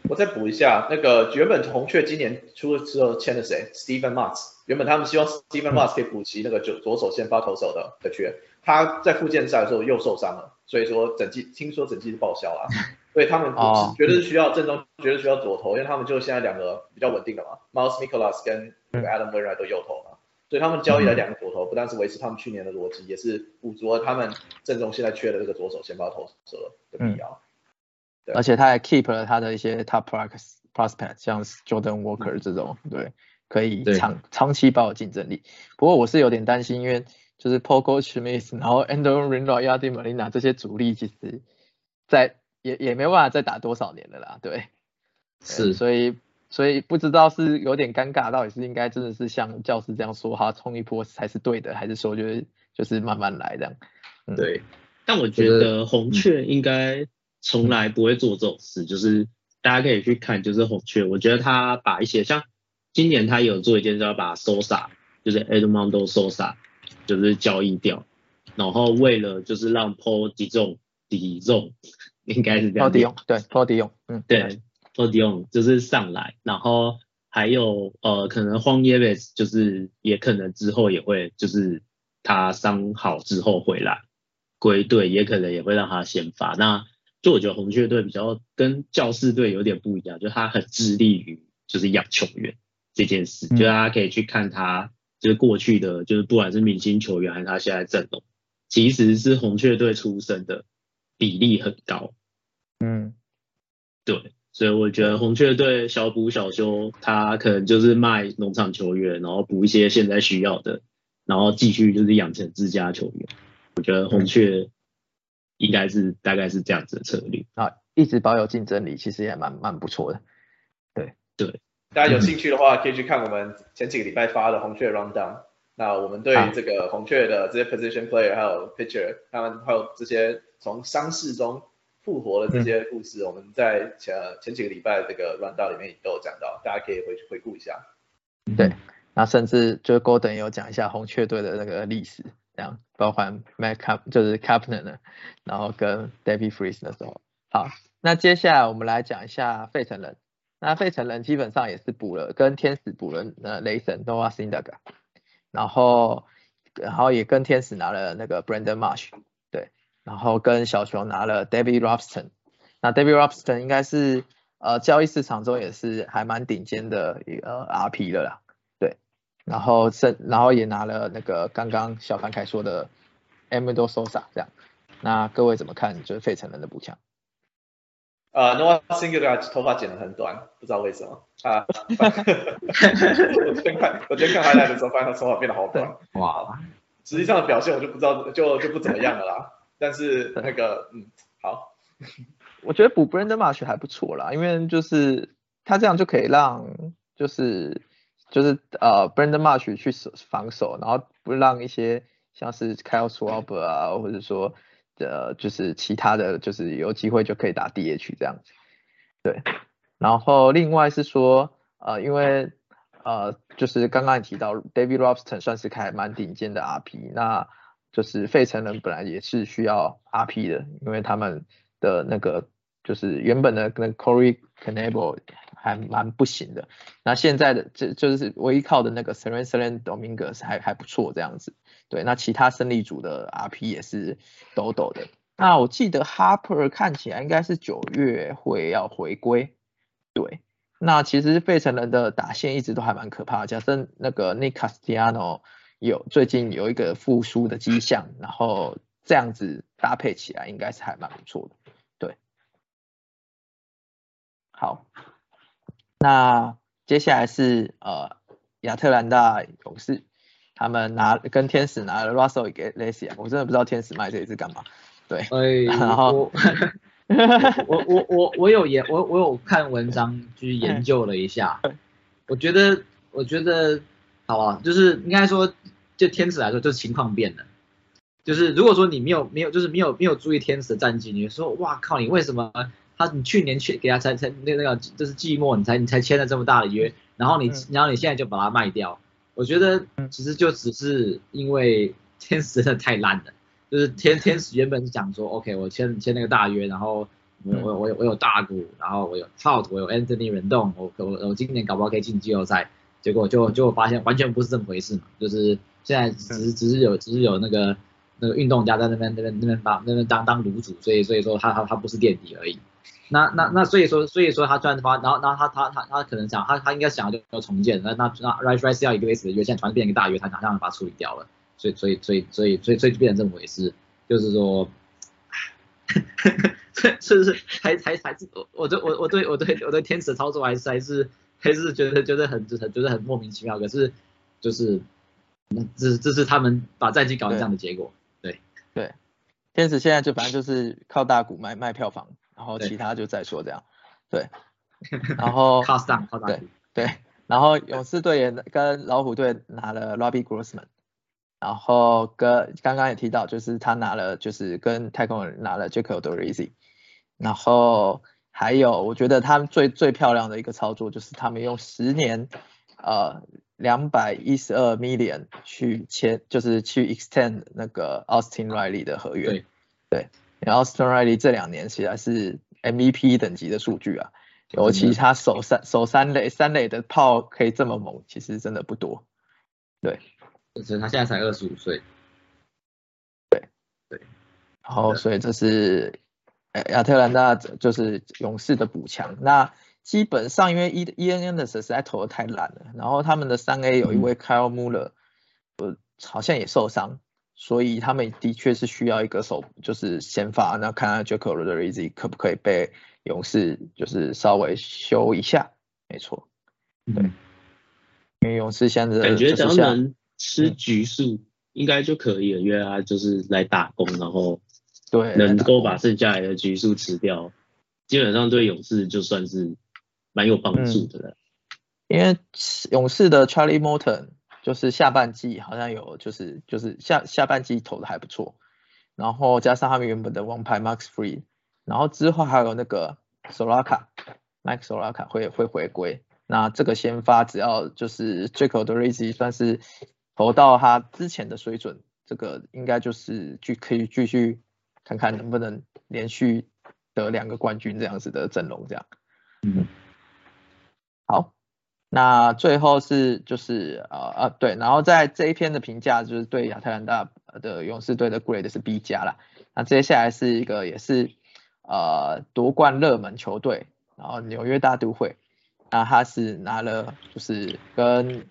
我再补一下，那个原本红雀今年出了之后签了谁？Steven Matz，原本他们希望 Steven Matz 可以补齐那个左左手先发投手的的缺，他在复健赛的时候又受伤了。所以说整季听说整季是报销了，所以他们觉得是需要正中，觉得需要左投，因为他们就现在两个比较稳定的嘛，Miles Nicholas 跟 Adam Wainwright 都右投嘛，所以他们交易了两个左投，不但是维持他们去年的逻辑，也是补足了他们正中现在缺的这个左手先发投手的必要。对，而且他还 keep 了他的一些 top prospect，像 Jordan Walker 这种，对，可以长长期保有竞争力。不过我是有点担心，因为就是 Pogo Schmidt，然后 Andrew Ringo、亚迪·莫利纳这些主力，其实，在也也没办法再打多少年了啦，对，是，所以所以不知道是有点尴尬，到底是应该真的是像教师这样说哈，冲一波才是对的，还是说就是就是慢慢来这样？对，但我觉得红雀应该从来不会做这种事，就是大家可以去看，就是红雀，我觉得他把一些像今年他有做一件事，要把 Sosa，就是 Edmundo Sosa。就是交易掉，然后为了就是让 Paul 体重体重应该是这样，Paul 体重对 Paul 体重，嗯。对 Paul 体重就是上来，然后还有呃可能荒野 v 就是也可能之后也会就是他伤好之后回来归队，也可能也会让他先发。那就我觉得红雀队比较跟教士队有点不一样，就他很致力于就是养球员这件事，就大家可以去看他就是过去的，就是不管是明星球员还是他现在阵容，其实是红雀队出身的比例很高。嗯，对，所以我觉得红雀队小补小修，他可能就是卖农场球员，然后补一些现在需要的，然后继续就是养成自家球员。我觉得红雀。应该是大概是这样子的策略啊，一直保有竞争力，其实也蛮蛮不错的。大家有兴趣的话，可以去看我们前几个礼拜发的红雀 rundown。那我们对这个红雀的这些 position player 还有 pitcher，他们还有这些从伤势中复活的这些故事，我们在前前几个礼拜这个 rundown 里面都有讲到，大家可以回去回顾一下。对，那甚至就是 Golden 有讲一下红雀队的那个历史。这样，包含 Mac Cap 就是 Capner 呢，然后跟 David Freeze 的时候，好，那接下来我们来讲一下费城人。那费城人基本上也是补了，跟天使补了呃雷神 Noah s i n d e g 然后然后也跟天使拿了那个 Brandon Marsh，对，然后跟小熊拿了 David Robson。那 David Robson 应该是呃交易市场中也是还蛮顶尖的一个 RP 了啦。对然后是，然后也拿了那个刚刚小凡凯说的 Amido Sosa 这样，那各位怎么看？就是费城人的补强？呃，Noah Syndergaard 头发剪得很短，不知道为什么啊。我今天看，我今天看他来的时候，发现他头发变得好短。哇，实际上的表现我就不知道，就就不怎么样了啦。但是那个，嗯，好。我觉得补 Brandon Marsh 还不错啦，因为就是他这样就可以让就是。就是呃，Brandon Marsh 去守防守，然后不让一些像是 Kyle Schwarber 啊，或者说呃，就是其他的就是有机会就可以打 DH 这样子。对，然后另外是说呃，因为呃，就是刚刚也提到 David Robson 算是开蛮顶尖的 RP，那就是费城人本来也是需要 RP 的，因为他们的那个就是原本的跟 Corey Knebel。还蛮不行的，那现在的这就是唯一靠的那个 Seren Seren Dominguez 还还不错这样子，对，那其他胜利组的 RP 也是抖抖的。那我记得 Harper 看起来应该是九月会要回归，对，那其实费城人的打线一直都还蛮可怕，假设那个 Nick Castiano 有最近有一个复苏的迹象，然后这样子搭配起来应该是还蛮不错的，对，好。那接下来是呃亚特兰大勇士，他们拿跟天使拿了 Russell 给 l a c y 我真的不知道天使卖这一支干嘛。对，然后 我我我我有研我我有看文章去研究了一下，我觉得我觉得好啊，就是应该说就天使来说，就是情况变了，就是如果说你没有没有就是没有没有注意天使的战绩，你说哇靠，你为什么？他你去年去给他才才那那个就是寂寞你才你才签了这么大的约，然后你然后你现在就把它卖掉，我觉得其实就只是因为 天使真的太烂了，就是天 天使原本是讲说 OK 我签签那个大约，然后我我我有我有大股，然后我有 Trout 我有 Anthony 人动，我我我今年搞不好可以进季后赛，结果就就发现完全不是这么回事嘛，就是现在只是只是有只是有那个那个运动家在那边那边那边当那边当当卤煮，所以所以说他他他不是垫底而已。那那那所以说所以说他突然发，然后然后他他他他可能想他他应该想要就重建，那那那 Rise Rise 要一个 base 的约，现在突然变成一个大约，他马上把它处理掉了，所以所以所以所以所以所以就变成这么回事，就是说，是是还还还是我我对我我对我对我对天使操作还是还是还是觉得觉得很很觉得很莫名其妙，可是就是那这这是他们把战绩搞成这样的结果，对。对，天使现在就反正就是靠大股卖卖票房。然后其他就再说这样，对，然后对对，然后勇士队也跟老虎队拿了 Robbie Grossman，然后跟刚刚也提到，就是他拿了，就是跟太空人拿了 Jacob Dorisi，然后还有我觉得他们最最漂亮的一个操作就是他们用十年呃两百一十二 million 去签，就是去 extend 那个 Austin Riley 的合约。对，对，然后 Austin Riley 这两年其实是 MVP 等级的数据啊，尤其他守三守三垒三垒的炮可以这么猛，其实真的不多。对，而且他现在才二十五岁。对，对，然后所以这是亚特兰大就是勇士的补强。那基本上因为 E E N N 的实在投的太烂了，然后他们的三 A 有一位 Kyle Muller，呃好像也受伤，所以他们的确是需要一个手就是先发，那看看 Jaco Rodriguez 可不可以被勇士就是稍微修一下，没错，对，因为勇士现在感觉只要能吃局数应该就可以了，因为他就是来打工，然后对能够把剩下来的局数吃掉，基本上对勇士就算是。蛮有帮助的了，因为勇士的 Charlie Morton 就是下半季好像有就是就是下下半季投的还不错，然后加上他们原本的王牌 Max Free，然后之后还有那个 Solaka，Max Solaka 会会回归，那这个先发只要就是 Jaco 的 Razy 算是投到他之前的水准，这个应该就是继可以继续看看能不能连续得两个冠军这样子的阵容这样，嗯。好，那最后是就是呃呃对，然后在这一篇的评价就是对亚特兰大的勇士队的 grade 是 B 加啦。那接下来是一个也是呃夺冠热门球队，然后纽约大都会，那他是拿了就是跟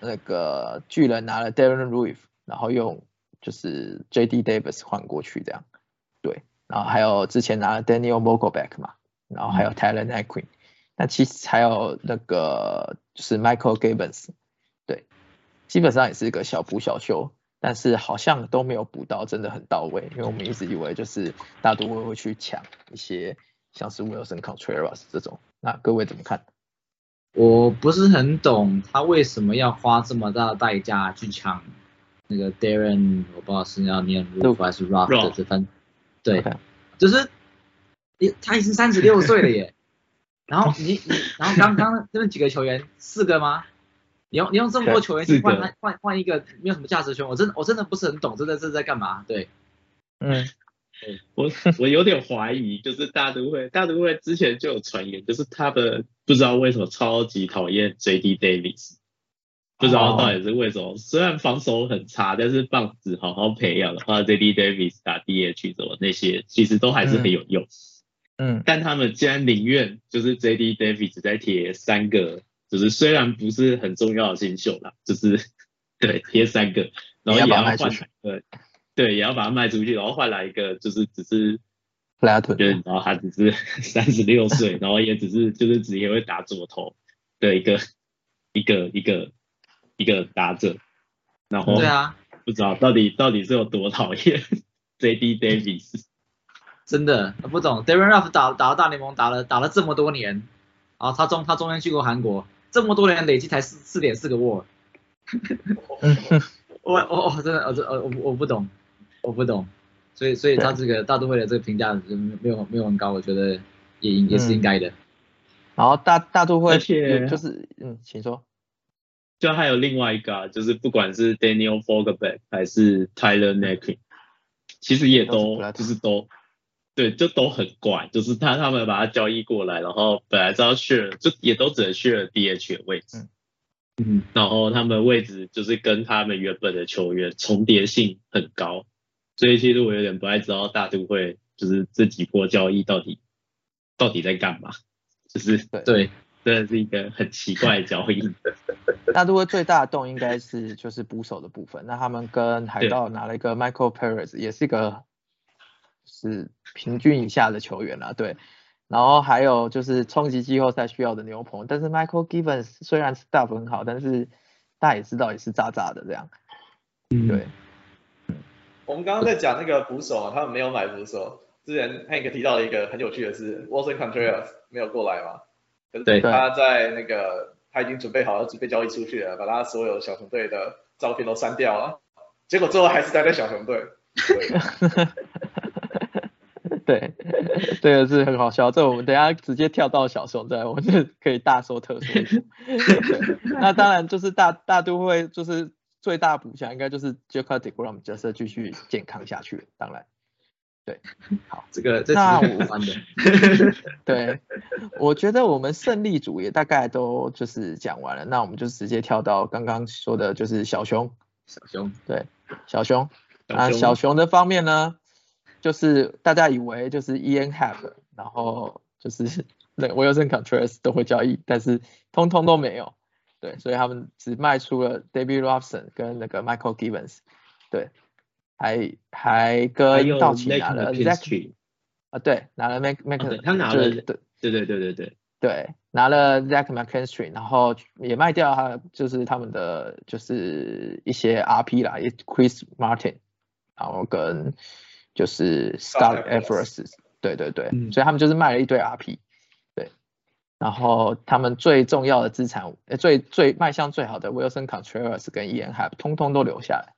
那个巨人拿了 Darren r u i f 然后用就是 JD Davis 换过去这样，对，然后还有之前拿了 Daniel m o g o b a c k 嘛，然后还有 Tyler n a q u i n 那其实还有那个就是 Michael Gibbons，对，基本上也是一个小补小修，但是好像都没有补到真的很到位，因为我们一直以为就是大都会会去抢一些像是 Wilson Contreras 这种，那各位怎么看？我不是很懂他为什么要花这么大的代价去抢那个 Darren，我不知道是要念 Roof 还是 Rock 的这分，对，就是他已经三十六岁了耶。然后你你，然后刚刚那几个球员四个吗？你用你用这么多球员去换换换一个没有什么价值球员，我真我真的不是很懂真的是在干嘛？对，嗯，我我有点怀疑，就是大都会大都会之前就有传言，就是他的不知道为什么超级讨厌 J.D. Davis，不知道到底是为什么。虽然防守很差，但是棒子好好培养的话，J.D. Davis 打 D.H. 什么那些其实都还是很有用。嗯，但他们竟然宁愿就是 J.D. Davis 在贴三个，就是虽然不是很重要的新秀啦，就是对贴三个，然后也要换对对，也要把它卖出去，然后换来一个就是只是对，然后他只是 三十六岁，然后也只是就是只也会打左投的一个一个一个一个打者，然后对啊，不知道到底到底是有多讨厌 J.D. Davis。真的不懂，Darren Ruff 打打了大联盟，打了打了这么多年，啊，他中他中间去过韩国，这么多年累计才四四点四个 WAR，我我我真的我这呃我我不懂，我不懂，所以所以他这个大都会的这个评价没有没有很高，我觉得也也是应该的。然后大大都会就是嗯，请说，就还有另外一个，就是不管是 Daniel Fogback 还是 Tyler n a c k i n 其实也都就是都。对，就都很怪，就是他他们把他交易过来，然后本来是要 share，就也都只能 share DH 的位置，嗯，然后他们位置就是跟他们原本的球员重叠性很高，所以其实我有点不太知道大都会就是这几波交易到底到底在干嘛，就是对，真的是一个很奇怪的交易。大都会最大的洞应该是就是捕手的部分，那他们跟海盗拿了一个 Michael Perez，也是一个。是平均以下的球员啦，对，然后还有就是冲击季后赛需要的牛棚，但是 Michael Givens 虽然是大分很好，但是大家也知道也是渣渣的这样，嗯。对。我们刚刚在讲那个捕手啊，他们没有买捕手，之前 Hank 提到了一个很有趣的是 Wilson Contreras 没有过来嘛，对，他在那个他已经准备好要准备交易出去了，把他所有小熊队的照片都删掉了，结果最后还是待在小熊队。对，这个是很好笑。这我们等下直接跳到小熊，对，我们就可以大说特说。那当然就是大大都会就是最大补强，应该就是 Jacob Degrom 角色继续健康下去。当然，对，好，这个这是无关的。对，我觉得我们胜利组也大概都就是讲完了，那我们就直接跳到刚刚说的就是小熊。小熊，对，小熊。啊，小熊的方面呢？就是大家以为就是 Ian Happ，然后就是那 Wilson Contreras 都会交易，但是通通都没有，对，所以他们只卖出了 David Robson 跟那个 Michael Gibbons，对，还还跟道奇拿了 Zach，啊对，拿了 Mac Mac，他拿了对对对对对对对，拿了 Zach McKinstry，然后也卖掉他就是他们的就是一些 RP 啦，也 Chris Martin，然后跟就是 Scott Evers，对对对，所以他们就是卖了一堆 RP，对，然后他们最重要的资产，呃，最最卖相最好的 Wilson Contreras 跟 Ian Happ，通通都留下来，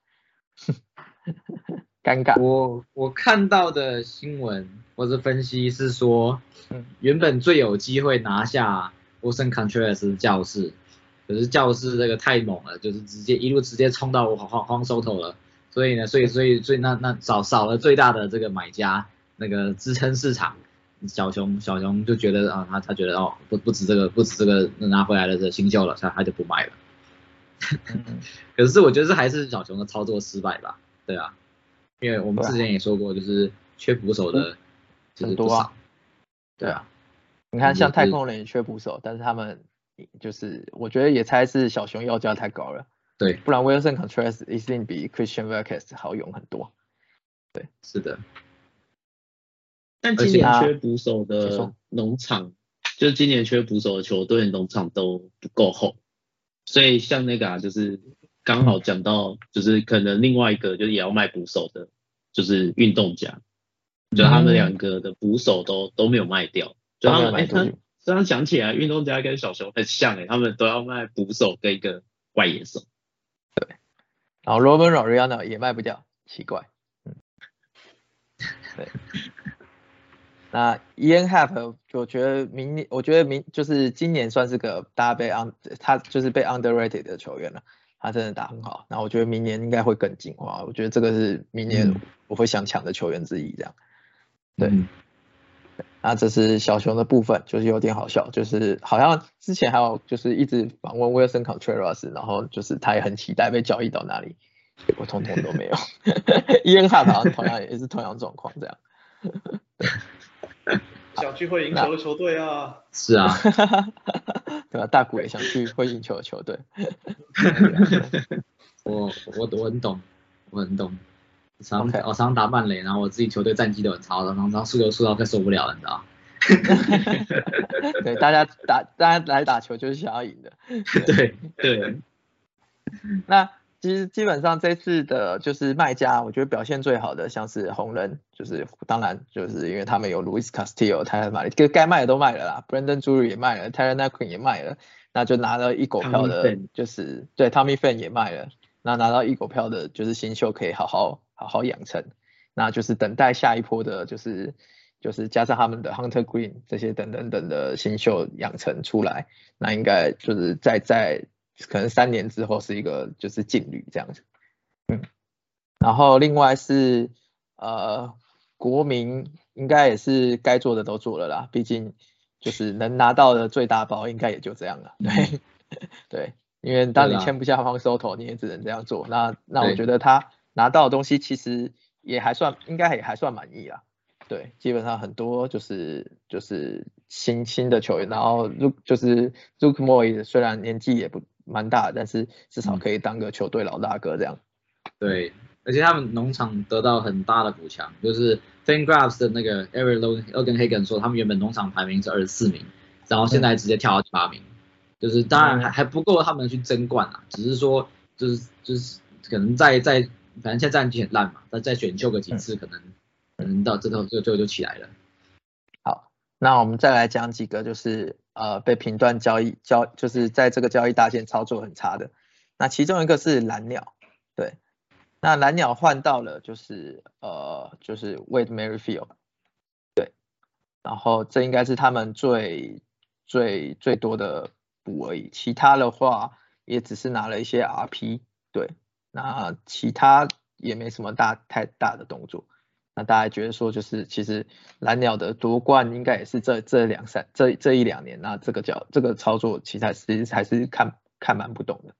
尴尬。我我看到的新闻或者分析是说，原本最有机会拿下 Wilson Contreras 的教室，可是教室这个太猛了，就是直接一路直接冲到荒荒收头了。所以呢，所以所以所以那那少少了最大的这个买家那个支撑市场，小熊小熊就觉得啊，他他觉得哦不不止这个不止这个拿回来的这新秀了，他他就不卖了。可是我觉得这还是小熊的操作失败吧，对啊，因为我们之前也说过，就是缺捕手的很多啊，对啊，你看像太空人也缺捕手，但是他们就是我觉得也猜是小熊要价太高了。对，不然 Wilson Contreras 一定比 Christian v e r k e s 好用很多。对，是的。但今年缺捕手的农场，就是今年缺捕手的球队农场都不够厚，所以像那个啊，就是刚好讲到，就是可能另外一个就是也要卖捕手的，就是运动家，就他们两个的捕手都都没有卖掉。就他们哎，这样想起来，运动家跟小熊很像哎，他们都要卖捕手跟一个外野手。然后 Robin Roriano 也卖不掉，奇怪，嗯，对。那 Ian Happ 我觉得明年，我觉得明就是今年算是个大家被 un 他就是被 underrated 的球员了，他真的打很好。那我觉得明年应该会更进化，我觉得这个是明年我会想抢的球员之一，这样。对。那这是小熊的部分，就是有点好笑，就是好像之前还有就是一直访问 Wilson Contreras，然后就是他也很期待被交易到哪里，结果通通都没有。Ian Happ 好像同样也是同样状况这样。想去会赢球的球队啊？是啊，对吧？大谷也想去会赢球的球队。我我我很懂，我很懂。常我常打曼雷，然后我自己球队战绩都很差，然后然后输球输到快受不了了，你知道 对，大家打大家来打球就是想要赢的。对 对。那其实基本上这次的就是卖家，我觉得表现最好的像是红人，就是当然就是因为他们有 Luis Castillo，他买了，该卖的都卖了啦，Brandon Drury 也卖了，Tyler Naquin 也卖了，那就拿了一狗票的，就是对 Tommy Fan 也卖了，那拿到一狗票的就是新秀可以好好。好好养成，那就是等待下一波的，就是就是加上他们的 Hunter Green 这些等等等的新秀养成出来，那应该就是在在可能三年之后是一个就是劲旅这样子，嗯，然后另外是呃国民应该也是该做的都做了啦，毕竟就是能拿到的最大包应该也就这样了，对 对，因为当你签不下方收头，你也只能这样做，那那我觉得他。拿到的东西其实也还算，应该也还算满意啊。对，基本上很多就是就是新新的球员，然后如就是 Luke Moy 虽然年纪也不蛮大，但是至少可以当个球队老大哥这样。对，而且他们农场得到很大的补强，就是 FanGraphs 的那个 Eric Logan Hagen 说，他们原本农场排名是二十四名，然后现在直接跳到第八名，就是当然还还不够他们去争冠啊，只是说就是就是可能在在。反正现在战绩很烂嘛，那再选秀个几次，可能可能到最后就最后就起来了。好，那我们再来讲几个就是呃被评断交易交就是在这个交易大线操作很差的。那其中一个是蓝鸟，对，那蓝鸟换到了就是呃就是 Wade Merrifield，对然后这应该是他们最最最多的补而已，其他的话也只是拿了一些 RP，对，那其他也没什么大太大的动作。那大家觉得说，就是其实蓝鸟的夺冠应该也是这这两三这这一两年，那这个叫这个操作其实还是还是看看蛮不懂的，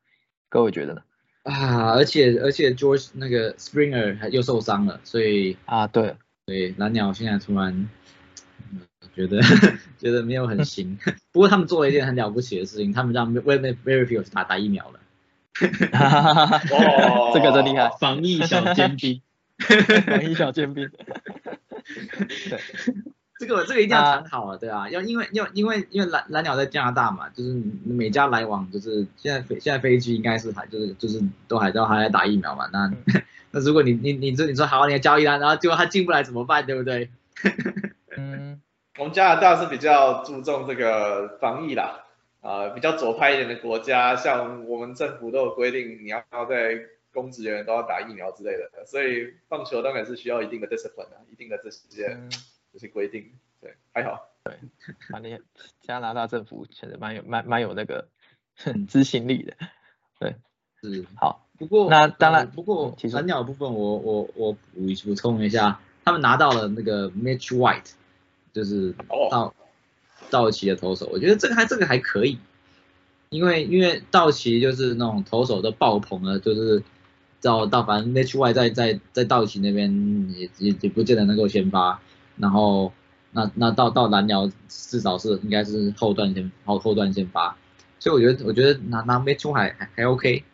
各位觉得呢？啊，而且而且 George 那个 Springer 还又受伤了，所以啊对，所以蓝鸟现在突然觉得觉得没有很行，不过他们做了一件很了不起的事情，他们让 w e m e r y f i e l d 打打疫苗了，哦，这个真厉害，防疫小尖兵。防疫小尖兵，对，这个这个一定要谈好啊，对啊，要因为因为因为因为蓝蓝鸟在加拿大嘛，就是每家来往就是现在飞现在飞机应该是还就是就是都还都还在打疫苗嘛，那 那如果你你你说你说好你要交易单，然后结果他进不来怎么办，对不对？嗯，我们加拿大是比较注重这个防疫啦，啊，比较左派一点的国家，像我们政府都有规定，你要要在。公职人员都要打疫苗之类的，所以棒球当然是需要一定的 discipline 啊，一定的这些这些规定，对，还好。对，反正加拿大政府确实蛮有蛮蛮有那个执行力的，对，是好。不过那当然，不过蓝鸟部分我我我补补充一下，他们拿到了那个 Mitch White，就是到道奇的投手，我觉得这个还这个还可以，因为因为道奇就是那种投手都爆棚了，就是。到到反正 H Y 在在在道奇那边也也也不见得能够先发，然后那那到到蓝鸟至少是应该是后段先后后段先发，所以我觉得我觉得拿拿 H 还还还 OK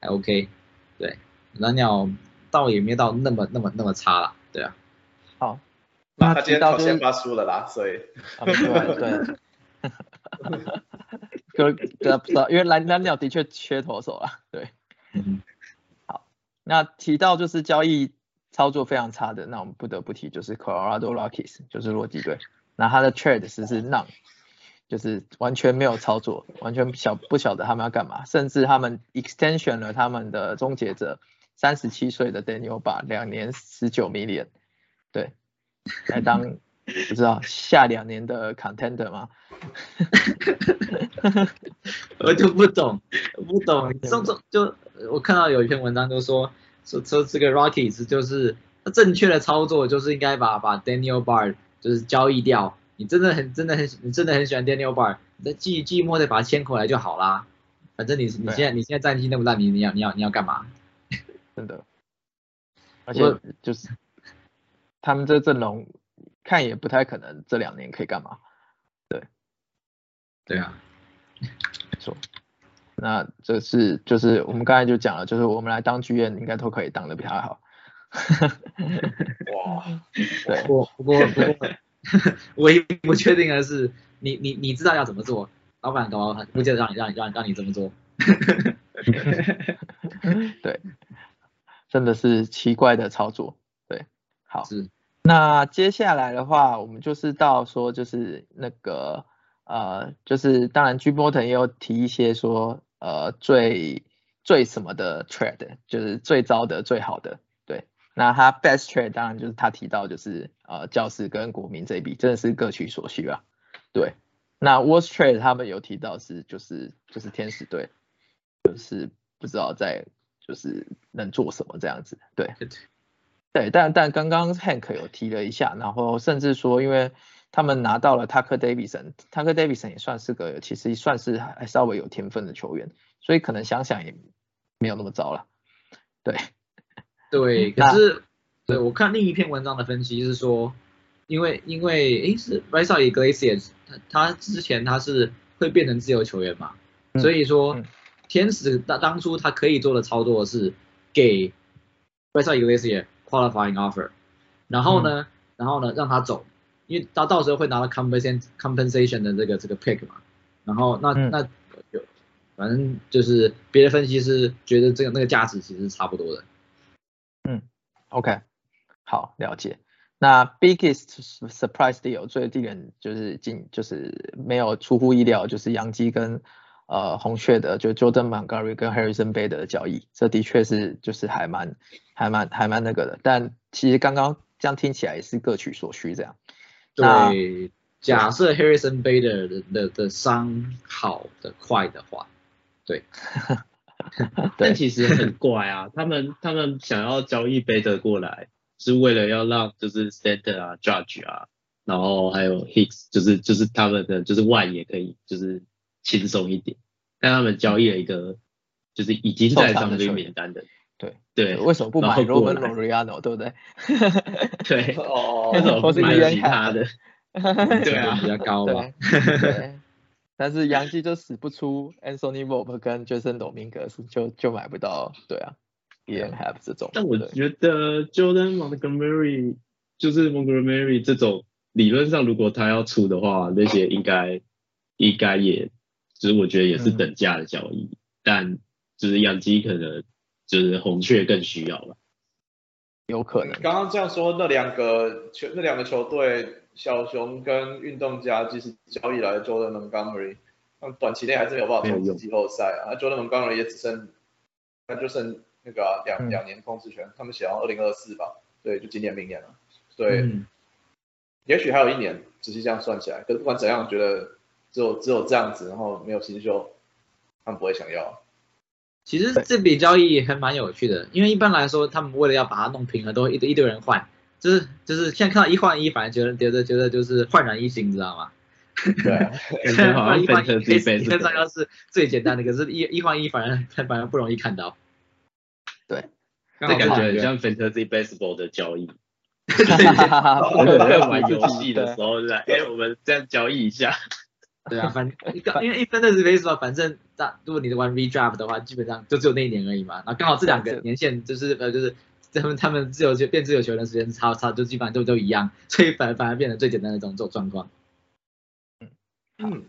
还 OK，对蓝鸟倒也没到那么那么那么差了，对啊。好，那他今天先发输了啦，所以。对对。哥哥不知道，因为蓝蓝鸟的确缺投手啊，对。好那提到就是交易操作非常差的，那我们不得不提就是 Colorado Rockies，就是洛基队。那他的 trade 是是 none，就是完全没有操作，完全晓不晓得他们要干嘛，甚至他们 extension 了他们的终结者三十七岁的 Daniel Bar 两年十九 million，对，来当不知道下两年的 contender 吗？我就不懂，不懂，就就就我看到有一篇文章就说。说说这个 Rockies 就是正确的操作，就是应该把把 Daniel Bar 就是交易掉。你真的很真的很你真的很喜欢 Daniel Bar，你在季季末再把它签回来就好啦。反正你你现在你现在战绩那么烂，你你要你要你要干嘛？真的，而且就是他们这阵容看也不太可能这两年可以干嘛。对，对啊，没错。那这是就是我们刚才就讲了，就是我们来当剧院应该都可以当的比他好。哇，对，不不过不过，唯一不确定的是，你你你知道要怎么做，老板搞不记得让你让你让让你这么做。对，真的是奇怪的操作。对，好，是。那接下来的话，我们就是到说就是那个呃，就是当然 G 波腾也有提一些说。呃，最最什么的 trade 就是最糟的、最好的，对。那他 best trade 当然就是他提到就是呃教师跟国民这一笔真的是各取所需啊，对。那 worst trade 他们有提到是就是就是天使队，就是不知道在就是能做什么这样子，对。对，但但刚刚 Hank 有提了一下，然后甚至说因为。他们拿到了 Tucker Davidson，Tucker Davidson 也算是个其实算是还稍微有天分的球员，所以可能想想也没有那么糟了。对，对，可是对我看另一篇文章的分析是说，因为因为诶是 r i s a l Iglesias，他他之前他是会变成自由球员嘛，所以说天使当当初他可以做的操作是给 r i s a l Iglesias qualifying offer，然后呢，然后呢让他走。因为他到时候会拿到 compensation compensation 的这个这个 pick 嘛，然后那那有反正就是别的分析师觉得这个那个价值其实是差不多的。嗯，OK，好了解。那 biggest surprise deal 最令人就是进就是没有出乎意料，就是杨基跟呃红雀的就 Jordan Montgomery 跟 Harrison Bader 的交易，这的确是就是还蛮还蛮还蛮那个的。但其实刚刚这样听起来也是各取所需这样。对，假设 Harrison Bader 的的的伤好的快的话，对。但其实很怪啊，他们他们想要交易 Bader 过来，是为了要让就是 Stander 啊、Judge 啊，然后还有 Hicks，就是就是他们的就是外也可以就是轻松一点。但他们交易了一个就是已经在伤病名单的。对对，为什么不买 Roman Loriano，对不对？对，哦，为什么不买其他的？对啊，比较高嘛。但是杨基就使不出 Anthony v o p 跟 Jason Dominguez，就就买不到。对啊，Ian Happ 这种。但我觉得 Jordan Montgomery 就是 Montgomery 这种，理论上如果他要出的话，那些应该应该也，就是我觉得也是等价的交易。但就是养鸡可能。就是红雀更需要吧，有可能。刚刚这样说，那两个球，那两个球队，小熊跟运动家，即使交易来了 Jordan Montgomery，那短期内还是没有办法冲击季后赛啊。Jordan Montgomery 也只剩，那就剩那个两两年控制权，他们写到二零二四吧，对，就今年明年了，对，也许还有一年，仔细这样算起来，可是不管怎样，觉得只有只有这样子，然后没有新秀，他们不会想要。其实这笔交易还蛮有趣的，因为一般来说，他们为了要把它弄平了，都会一堆一堆人换，就是就是现在看到一换一，反而觉得觉得觉得就是焕然一新，你知道吗？对，感觉好像分车自己基本上要是最简单的，可是一一换一反而反而不容易看到。对，这感觉很像 fantasy baseball 的交易。我们在玩游戏的时候，哎，我们这样交易一下。对啊，反一个因为一分的是 baseball，反正大如果你玩 redraft 的话，基本上就只有那一年而已嘛。然后刚好这两个年限就是呃就是他们他们自由球变自由球员的时间差差就基本上都都一样，所以反反而变成最简单的这种这种状况。嗯嗯，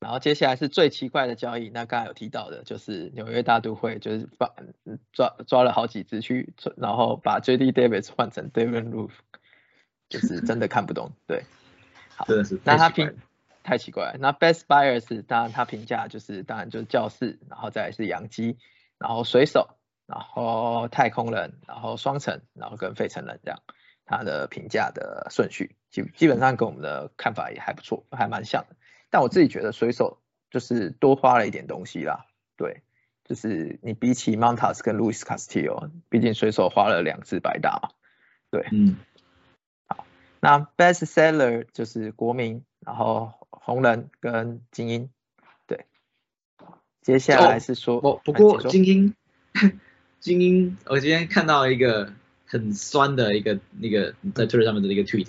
然后接下来是最奇怪的交易，那刚才有提到的就是纽约大都会就是把抓抓了好几只去，然后把 JD Davis 换成 David Roof，就是真的看不懂。对，好，真的是那他平。太奇怪，那 Best Buyers 当然他评价就是当然就是教室，然后再是洋基，然后水手，然后太空人，然后双城，然后跟费城人这样，他的评价的顺序基基本上跟我们的看法也还不错，还蛮像的。但我自己觉得水手就是多花了一点东西啦，对，就是你比起 Montas 跟 Luis Castillo，毕竟水手花了两次白大嘛，对，嗯，好，那 Best Seller 就是国民，然后。红人跟精英，对，接下来是说，哦不过精英，精英，我今天看到一个很酸的一个那个在 Twitter 上面的一个 tweet，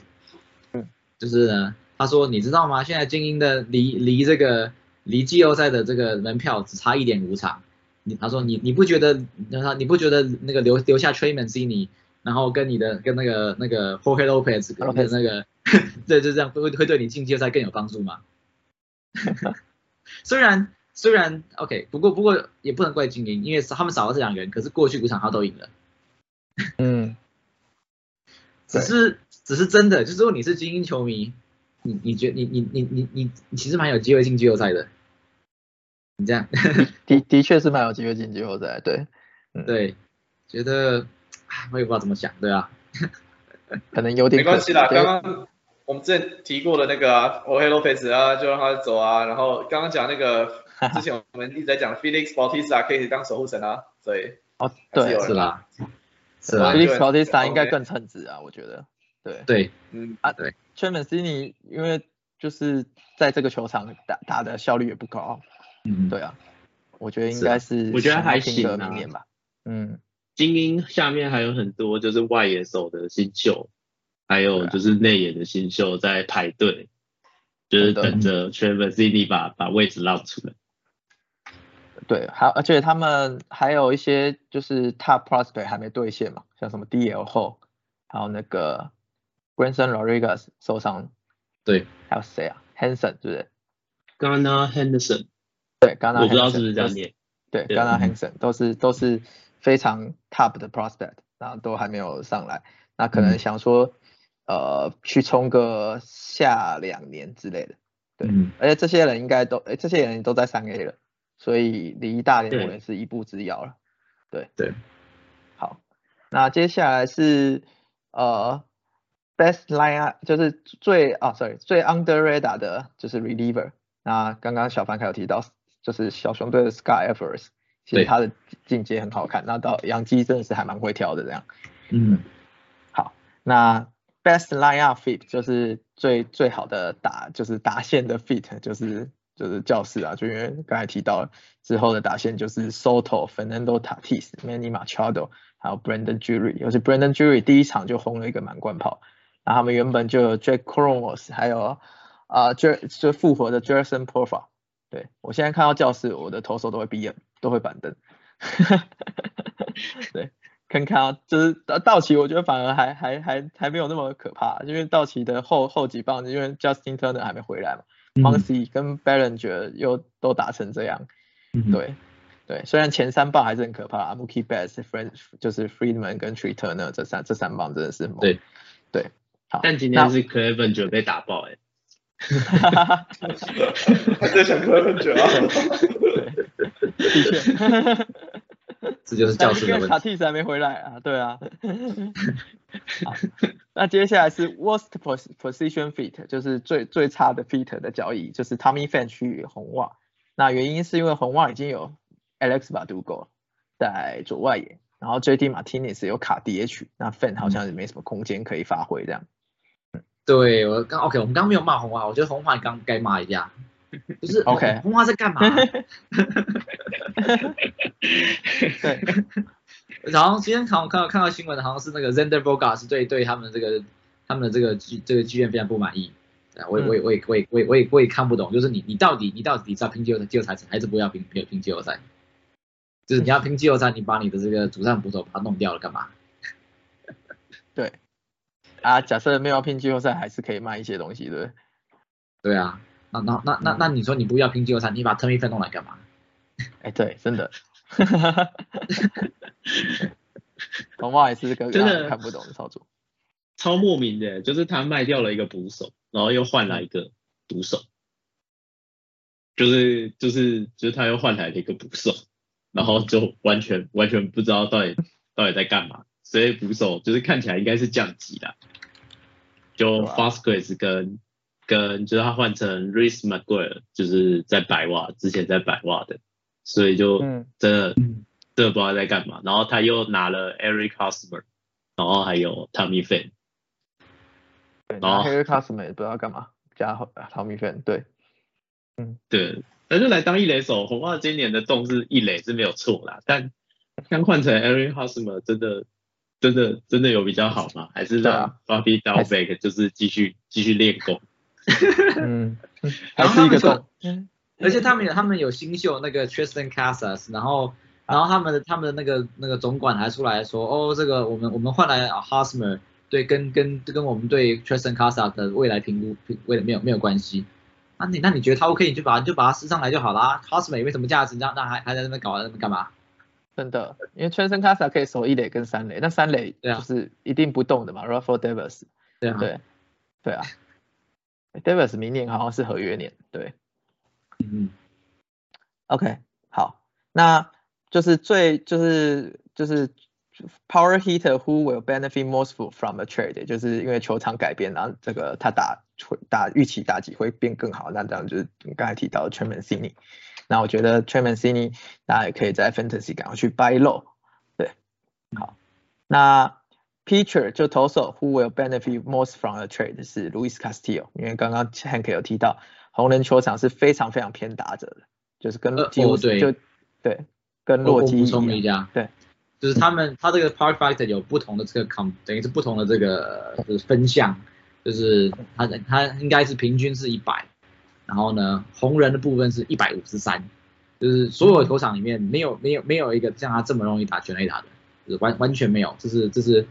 嗯，就是呢，他说你知道吗？现在精英的离离这个离季后赛的这个门票只差一点五场，你他说你你不觉得他你不觉得那个留留下 Trey Mancini，然后跟你的跟那个那个 Jorge Lopez 跟那个。对，就这样会会对你进季后赛更有帮助吗？虽然虽然 OK，不过不过也不能怪精英，因为他们少了这两个人，可是过去五场他都赢了。嗯，只是只是真的，就是如果你是精英球迷，你你觉你你你你你你其实蛮有机会进季后赛的。你这样 的的确是蛮有机会进季后赛，对，对，觉得我也不知道怎么想，对啊，可能有点没关系啦，刚刚。我们之前提过的那个啊，O. H. Lopez 啊，就让他走啊。然后刚刚讲那个，之前我们一直在讲 Felix Bautista 可以当守护神啊，所以哦，对，是啦，是啦，Felix Bautista 应该更称职啊，我觉得。对对，嗯啊，对 c h a m a n c i n i 因为就是在这个球场打打的效率也不高，嗯，对啊，我觉得应该是，我觉得还行明年吧，嗯，精英下面还有很多就是外野手的新秀。还有就是内野的新秀在排队，就是等着 Travis CD 把把位置让出来。对，还而且他们还有一些就是 Top Prospect 还没兑现嘛，像什么 DL 后，还有那个 g r a n s o n Rodriguez 受伤。对，还有谁啊？Hanson 对不对？Ghana Henderson。对，Ghana。我不知道是不是这样念。对，Ghana Henderson 都是都是非常 Top 的 Prospect，然后都还没有上来，那可能想说。呃，去冲个下两年之类的，对，而且这些人应该都，哎，这些人都在三 A 了，所以离大联盟也是一步之遥了，对对，好，那接下来是呃 best line 就是最啊，sorry 最 under radar 的就是 reliever。那刚刚小凡凯有提到，就是小熊队的 Sky Evers，其实他的进阶很好看。那到杨基真的是还蛮会挑的这样。嗯，好，那 best line up fit 就是最最好的打，就是打线的 fit，就是就是教室啊，就因为刚才提到之后的打线就是 Soto、Fernando Tatis、Manny Machado，还有 Brandon Jury，尤其 Brandon Jury 第一场就轰了一个满贯炮。那他们原本就有 Jack Cronus，还有啊 J 就复活的 Jason Porfa。对我现在看到教室，我的投手都会闭眼，都会板凳。对。看看啊，就是道奇，我觉得反而还还还还没有那么可怕，因为道奇的后后几棒，因为 Justin Turner 还没回来嘛 m o n c y 跟 Bellinger 又都打成这样，对对，虽然前三棒还是很可怕，Mookie Betts、Friend 就是 Friedman 跟 Tree Turner 这三这三棒真的是猛，对对，好，但今天是 Clevenger 被打爆哎，哈哈哈还在想 Clevenger 啊，对，的确。这就是教室的问题。卡蒂斯还没回来啊，对啊。那接下来是 worst position fit，就是最最差的 fit 的交易，就是 Tommy Fan 去红袜。那原因是因为红袜已经有 Alex Badugo 在左外野，然后 JD Martinez 有卡 DH，那 Fan 好像是没什么空间可以发挥这样。对我刚 OK，我们刚没有骂红袜，我觉得红袜刚该骂一下。不是 OK，红花在干嘛？对，然后今天看我看到看到新闻，好像是那个 Zender Bogas 对对他们这个他们的这个剧这个剧院非常不满意。我也我也我也我也我也我也我也看不懂，就是你你到底你到底是要拼季后赛季后赛还是不要拼拼拼季后赛？就是你要拼季后赛，你把你的这个主战捕手把它弄掉了干嘛？对，啊，假设没有拼季后赛，还是可以卖一些东西，对对啊。那那那那那你说你不要拼季后赛，你把 Tommy Fan 弄来干嘛？哎，对，真的，红袜也是个真的看不懂的操作，超莫名的，就是他卖掉了一个捕手，然后又换来一个捕手，就是就是就是他又换来了一个捕手，然后就完全完全不知道到底到底在干嘛，所以捕手就是看起来应该是降级的，就 Fastgrace 跟。跟就是他换成 Reese McGuire，就是在白袜之前在白袜的，所以就真的真的不知道在干嘛。然后他又拿了 Eric Hosmer，然后还有 Tommy Fan，然后 Eric Hosmer 也不知道干嘛，加 Tommy Fan，对，嗯，对，那就来当一垒手。红袜今年的动是一垒是没有错啦，但刚换成 Eric Hosmer，真的真的真的有比较好吗？还是让 Bobby Dalbec 就是继续继续练功？嗯，还是一个洞，而且他们有他们有新秀那个 Tristan Casas，然后然后他们的他们的那个那个总管还出来说，哦，这个我们我们换来 Hosmer，对，跟跟跟我们对 Tristan Casas 的未来评估未来没有没有关系，那你那你觉得他 OK，你就把就把他撕上来就好啦。H o s m e r 没什么价值，那那还还在那边搞那边干嘛？真的，因为 Tristan Casas 可以守一垒跟三垒，那三垒就是一定不动的嘛，Rafael Davis，对对对啊。Davis 明年好像是合约年，对，嗯，OK，好，那就是最就是就是 Power Hitter who will benefit most from a trade，就是因为球场改变，然后这个他打打预期打击会变更好，那这样就是你刚才提到的 t r e m a n c i n i 那我觉得 t r e m a n c i n i 大家也可以在 Fantasy 赶快去 buy low，对，好，那。Pitcher 就投手，Who will benefit most from a trade 是 Luis Castillo，因为刚刚 Hank 有提到，红人球场是非常非常偏打者的，就是跟几乎就对，跟洛基一样，对，就是他们他这个 Park Fighter 有不同的这个 com，等于是不同的这个就是分项，就是他他应该是平均是一百，然后呢红人的部分是一百五十三，就是所有球场里面没有没有没有一个像他这么容易打全垒打的，就是完完全没有，这是这是。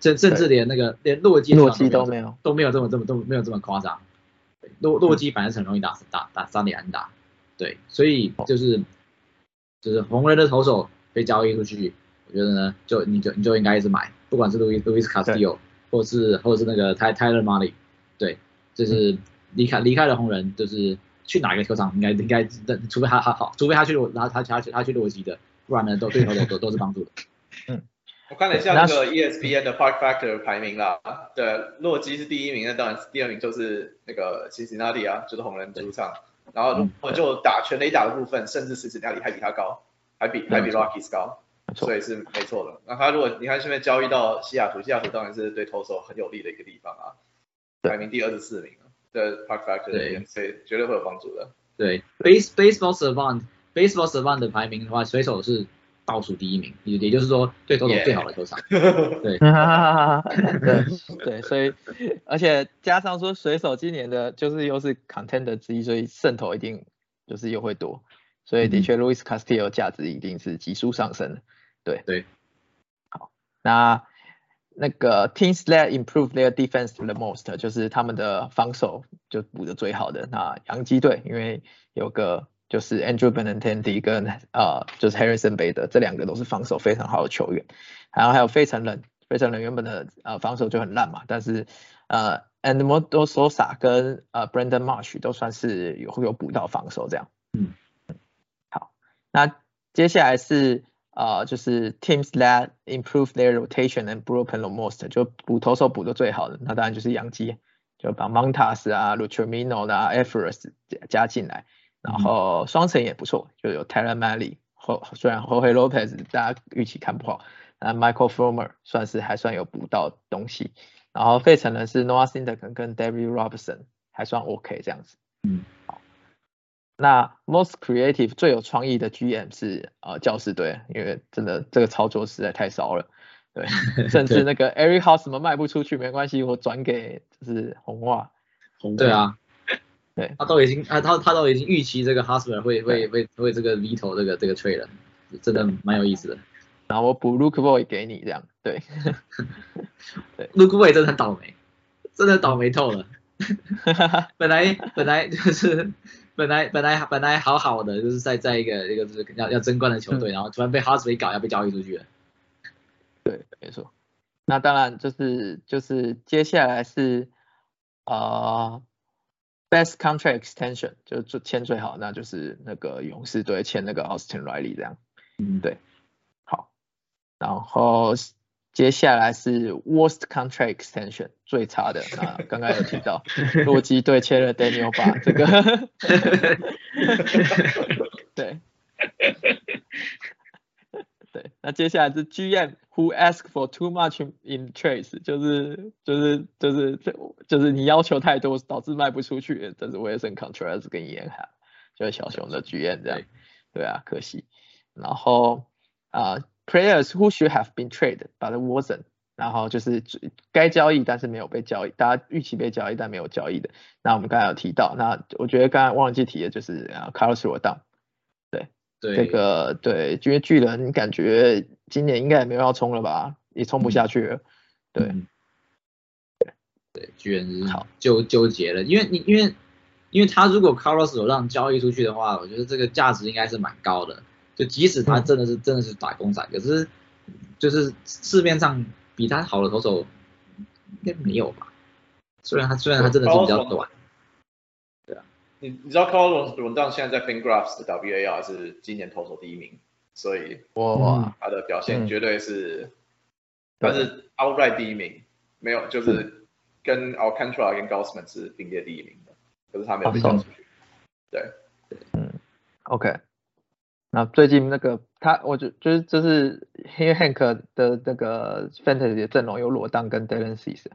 甚甚至连那个连洛基洛基都没有。都没有这么这么都没有这么夸张，洛洛基反正很容易打打打三连安打，对，所以就是就是红人的投手被交易出去，我觉得呢就你就你就应该一直买，不管是路易路易斯卡斯蒂奥，或是或者是那个泰泰勒马里，对，就是离开离开了红人，就是去哪个球场应该应该，除非他他好，除非他去洛他他他去他去洛基的，不然呢都对投手都都是帮助的，嗯。我看了一下那个 ESPN 的 Park Factor 排名啦，对，洛基是第一名，那当然第二名就是那个 Cincinnati 啊，就是红人主场。然后如果就打全垒打的部分，甚至 Cincinnati 还比他高，还比还比 Rockies 高，所以是没错的。那他如果你看顺便交易到西雅图，西雅图当然是对投手很有利的一个地方啊，排名第二十四名的 Park Factor，所以绝对会有帮助的。对，Base Baseball Savant Baseball Savant 的排名的话，水手是。倒数第一名，也也就是说，对投手最好的球场。对，对 对，所以而且加上说水手今年的就是又是 contender 之一，所以胜投一定就是又会多，所以的确 Luis Castillo 价值一定是急速上升的。对对，好，那那个 teams that improve their defense the most 就是他们的防守就补的最好的。那洋基队因为有个。就是 Andrew Benintendi 跟呃，就是 Harrison Bader 这两个都是防守非常好的球员，然后还有费城人，费城人原本的呃防守就很烂嘛，但是呃 a n d m o d o Sosa 跟呃 Brandon Marsh 都算是有有补到防守这样。嗯，好，那接下来是呃就是 teams that improve their rotation and broken the most 就补投手补的最好的，那当然就是洋基，就把 Montas 啊 l u c h i m i n o 啊 e f e r s 加加进来。然后双城也不错，就有 Taylor Malley，后虽然 Jorge Lopez 大家预期看不好，那 Michael Fromer 算是还算有补到东西。然后费城人是 Noah Syndergaard 跟 David Robertson 还算 OK 这样子。嗯，好。那 Most Creative 最有创意的 GM 是呃教士队，因为真的这个操作实在太骚了。对，甚至那个 Eric House 什么卖不出去没关系，我转给就是红袜。红对啊。对，他都已经，他他他都已经预期这个 Husband 会会会会这个 Vito 这个这个 trade 了，真的蛮有意思的。然后我补 Luke Boy 给你这样，对，对，Luke Boy 真的很倒霉，真的倒霉透了。本来本来 就是本来本来本来好好的，就是在在一个一个就是要要争冠的球队，然后突然被 Husband 搞，要被交易出去了。对，没错。那当然就是就是接下来是啊。Best contract extension 就做签最好，那就是那个勇士队签那个 Austin Riley 这样，嗯，对，好，然后接下来是 Worst contract extension 最差的，那刚刚有提到洛基队签了 Daniel 吧这个，对。对，那接下来是 GM who ask for too much in trades，就是就是就是这就是你要求太多导致卖不出去，这是 Wilson Contreras 跟严海，就是小熊的 GM 这样，对啊，可惜。然后啊，players who should have been traded but wasn't，然后就是该交易但是没有被交易，大家预期被交易但没有交易的，那我们刚才有提到，那我觉得刚才忘记提的就是啊，Carlos Rodon。这个对，因为巨人感觉今年应该也没有要冲了吧，也冲不下去了。对，对，巨人是好纠纠结了，因为你因为因为他如果 Carlos 有让交易出去的话，我觉得这个价值应该是蛮高的。就即使他真的是真的是打工仔，可是就是市面上比他好的投手应该没有吧？虽然他虽然他真的是比较短。你你知道 Carlos Rodon 现在在 FanGraphs 的 WAR 是今年投手第一名，所以哇，他的表现绝对是，但是 outright 第一名，没有就是跟 Alcantara 跟 Gausman 是并列第一名的，可是他没有被交出去。对，嗯，OK，那最近那个他，我就就是就是 Hank 的那个 Fantasy 的阵容有裸当跟 Dylan Cease，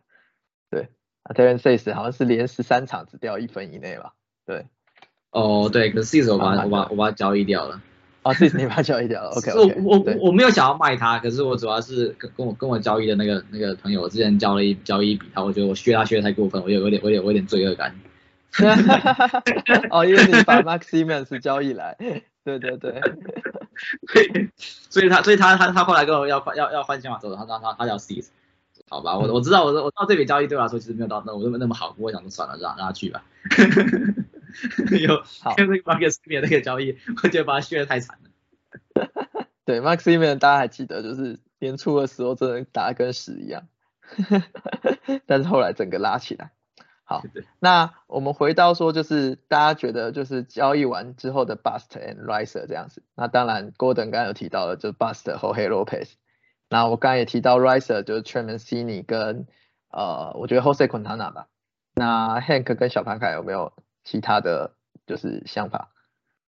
对，啊 Dylan Cease 好像是连十三场只掉一分以内吧。对，哦对，可是 C 我把我把我把它交易掉了。哦，C 你把它交易掉了，OK。我我我没有想要卖它，可是我主要是跟跟我跟我交易的那个那个朋友，我之前交了一交易一笔，他我觉得我削他削的太过分，我有有点我有点有点罪恶感。哦，因为你把 Max Simmons 交易来，对对对。所以他所以他他他后来跟我要要要换签码之后，他他他他要 C。好吧，我我知道我我知道这笔交易对我来说其实没有到那我那么那么好，我想说算了，让让他去吧。有跟那个 Max Simeon 那个交易，我觉得把他削的太惨了。对，Max Simeon 大家还记得，就是年初的时候真的打跟屎一样，但是后来整个拉起来。好，那我们回到说，就是大家觉得就是交易完之后的 Bust and Riser 这样子。那当然，Gordon 刚刚有提到了，就是 Bust 和 Halo Pace。那我刚才也提到 Riser 就是 t r e m a n c i n i 跟呃，我觉得 Jose Quintana 吧。那 Hank 跟小潘凯有没有其他的就是想法？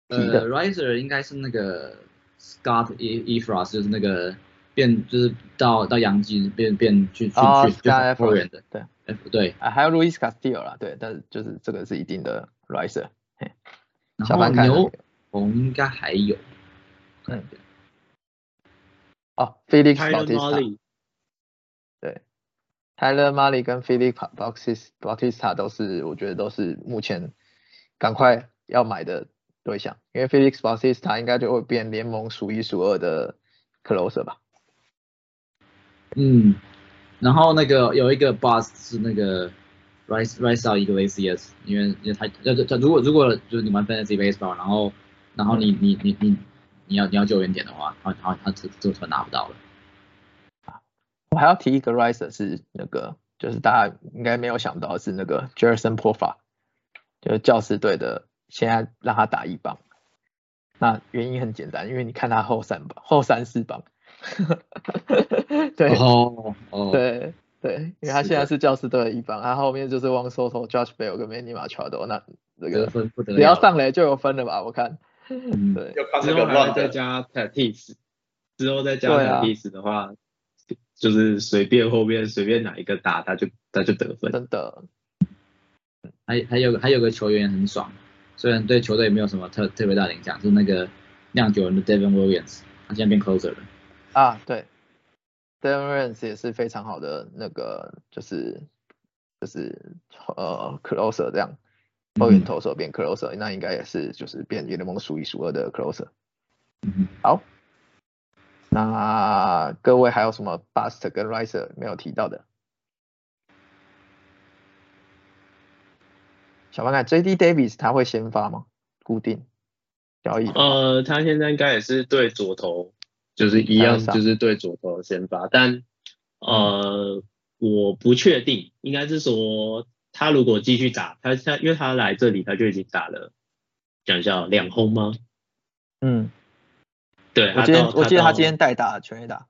呃，Riser 应该是那个 Scott E Efros，就是那个变就是到到洋基变变去去去去后援的，对，F 对。啊，还有 Luis Castillo 啦，对，但是就是这个是一定的 Riser。小潘凯牛红应该还有，嗯。哦，Felix Bautista，对，Tyler Mahle 跟 Felix Bautista 都是，我觉得都是目前赶快要买的对象，因为 Felix Bautista 应该就会变联盟数一数二的 closer 吧。嗯，然后那个有一个 boss 是那个 Rice Rice 一个 ACS，因为因为他他他如果如果就是你玩 Fantasy Baseball，然后然后你你你你。你要你要救援点的话，他他他这这车拿不到了。我还要提一个 riser 是那个，就是大家应该没有想到是那个 Jerson p o f a 就是教师队的，现在让他打一棒。那原因很简单，因为你看他后三棒，后三四棒。对哦哦对对，因为他现在是教师队的一棒，他后面就是汪 Soto、Josh Bell 跟 Manny Machado，那这个只要上来就有分了吧？我看。嗯，对，之后还再加 Tatis，之后再加 Tatis 的话，就是随便后面随便哪一个打，他就他就得分。真的，还还有还有个球员很爽，虽然对球队没有什么特特别大的影响，是那个酿酒人的 Devin Williams，他现在变 closer 了。啊，对，Devin Williams 也是非常好的那个，就是就是呃 closer 这样。后援投手变 closer，那应该也是就是变联盟数一数二的 closer。好，那各位还有什么 bust 跟 riser 没有提到的？小白看 JD Davis 他会先发吗？固定交易？呃，他现在应该也是对左投，就是一样，就是对左投先发，但呃，我不确定，应该是说。他如果继续打，他他因为他来这里他就已经打了，讲一下两轰吗？嗯，对，我今天我记得他今天代打全垒打，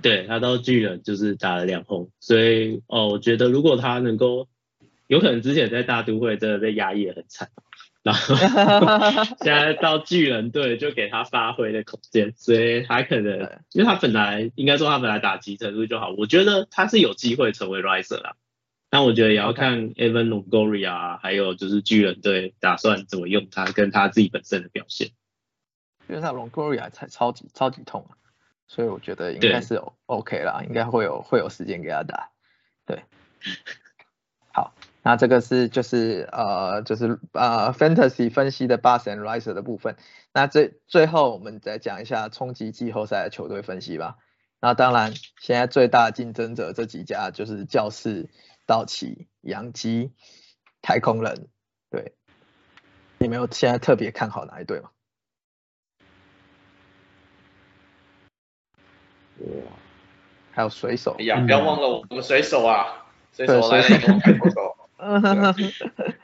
对他到巨人就是打了两轰，所以哦，我觉得如果他能够，有可能之前在大都会真的被压抑的很惨，然后 现在到巨人队就给他发挥的空间，所以他可能因为他本来应该说他本来打击程度就好，我觉得他是有机会成为 riser 啦。但我觉得也要看 Evan Longoria，还有就是巨人队打算怎么用他，跟他自己本身的表现。因为他 Longoria 才超级超级痛啊，所以我觉得应该是 OK 啦，应该会有会有时间给他打。对，好，那这个是就是呃就是呃 Fantasy 分析的 Bus and Riser 的部分。那最最后我们再讲一下冲击季后赛的球队分析吧。那当然现在最大竞争者这几家就是教室。道奇、洋基、太空人，对，你没有现在特别看好哪一队吗？哇，还有水手，哎呀，不要忘了我们水手啊，水手来了以后太空手，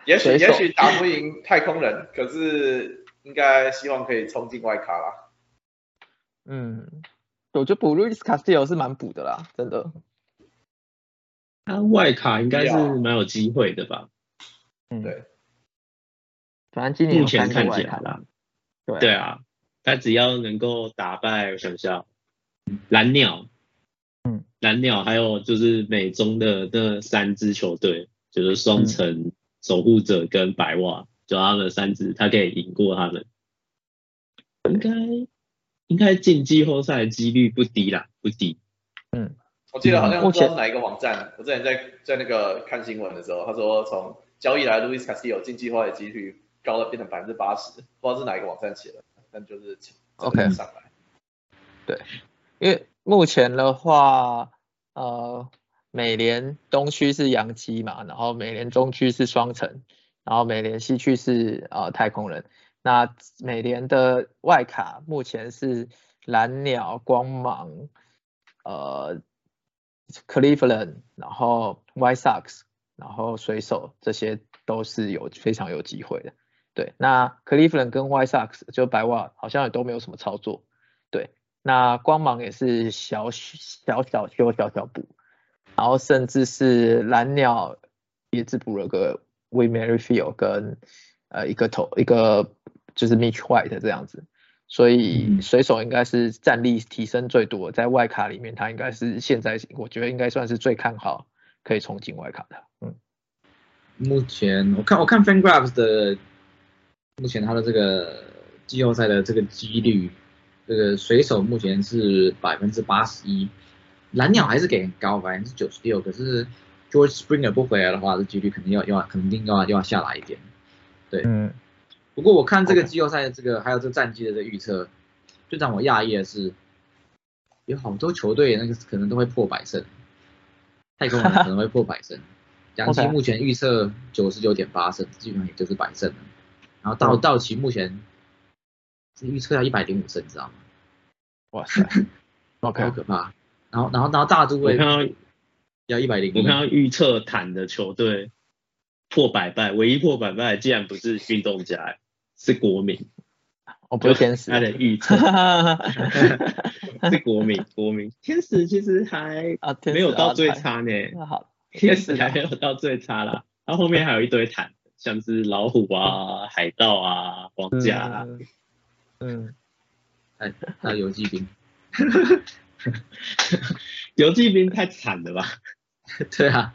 也许也许打不赢太空人，可是应该希望可以冲进外卡啦。嗯，我觉得补 Luis Castillo 是蛮补的啦，真的。他外卡应该是蛮有机会的吧？嗯，对。反正今年目前看起来啦，对对啊，他只要能够打败，我想想，蓝鸟，嗯，蓝鸟还有就是美中的那三支球队，就是双城、守护者跟白袜，就他们三支，他可以赢过他们，应该应该进季后赛几率不低啦，不低，嗯。我记得好像不知道是哪一个网站，我之前在在那个看新闻的时候，他说从交易来路易斯卡西 o 进计划的几率高了变成百分之八十，不知道是哪一个网站写的，但就是 OK 上来。对，因为目前的话，呃，美联东区是洋基嘛，然后美联中区是双城，然后美联西区是呃太空人，那美联的外卡目前是蓝鸟、光芒，呃。Cleveland，然后 White Sox，然后水手，这些都是有非常有机会的。对，那 Cleveland 跟 White Sox 就白袜好像也都没有什么操作。对，那光芒也是小小小修小小补，然后甚至是蓝鸟也只补了个 We m e r r y f i e l d 跟呃一个头一个就是 Mitch White 这样子，所以水手应该是战力提升最多，在外卡里面他应该是现在我觉得应该算是最看好可以冲进外卡的，嗯。目前我看我看 FanGraphs 的目前他的这个季后赛的这个几率，这个水手目前是百分之八十一，蓝鸟还是给很高百分之九十六，可是 George Springer 不回来的话，这几率肯定要要肯定要要下来一点。对，嗯。不过我看这个季后赛的这个还有这个战绩的这预测，最让我讶异的是，有好多球队那个可能都会破百胜，太空人可能会破百胜。杨基目前预测九十九点八胜，基本上也就是百胜了。然后到道奇目前是预测要一百零五胜，你知道吗？哇塞，好可怕。然后然后然后大都会看到要一百零，我看到预测坦的球队破百败，唯一破百败竟然不是运动家，是国民。哦，不是天使，他的预测 是国民，国民天使其实还没有到最差呢。那好。天使还没有到最差啦，然后后面还有一堆坦，像是老虎啊、海盗啊、皇家啊，嗯，哎，还有游击兵，游击兵太惨了吧？对啊，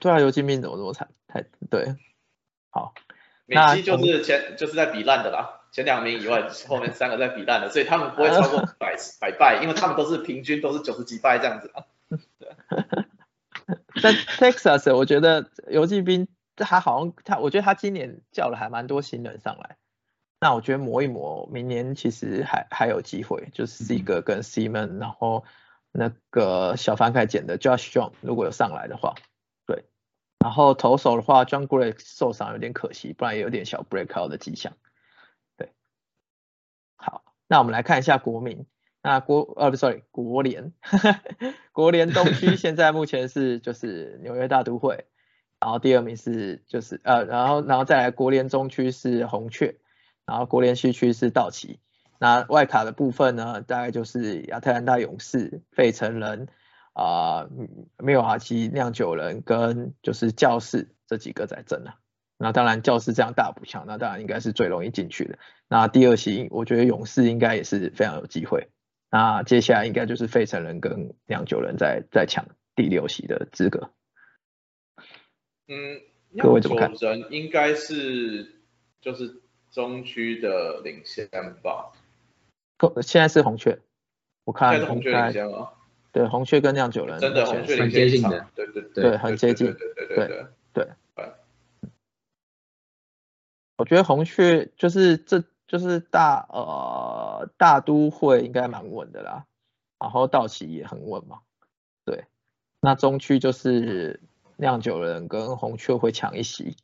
对啊，游击兵怎么这么惨？太对，好，美西就是前就是在比烂的啦，前两名以外，后面三个在比烂的，所以他们不会超过 百百败，因为他们都是平均都是九十几败这样子啊，对。但 Texas，我觉得游击兵他好像他，我觉得他今年叫了还蛮多新人上来。那我觉得磨一磨，明年其实还还有机会，就是一个跟 Simon，然后那个小翻开捡的 Josh John，如果有上来的话，对。然后投手的话，John Gray 受伤有点可惜，不然也有点小 breakout 的迹象。对。好，那我们来看一下国民。那国呃不，sorry，国联，国联东区现在目前是就是纽约大都会，然后第二名是就是呃，然后然后再来国联中区是红雀，然后国联西区是道奇，那外卡的部分呢，大概就是亚特兰大勇士、费城人啊、密尔瓦基酿酒人跟就是教士这几个在争啊。那当然教士这样大补强，那当然应该是最容易进去的。那第二席我觉得勇士应该也是非常有机会。那接下来应该就是费城人跟酿酒人在在抢第六席的资格。嗯，酿酒人应该是就是中区的领先吧？现在是红雀，我看红雀领先了。对，红雀跟酿酒人真的红雀很接近的，对对对，很接近，对对对对对。我觉得红雀就是这。就是大呃大都会应该蛮稳的啦，然后道奇也很稳嘛，对，那中区就是酿酒人跟红雀会抢一席，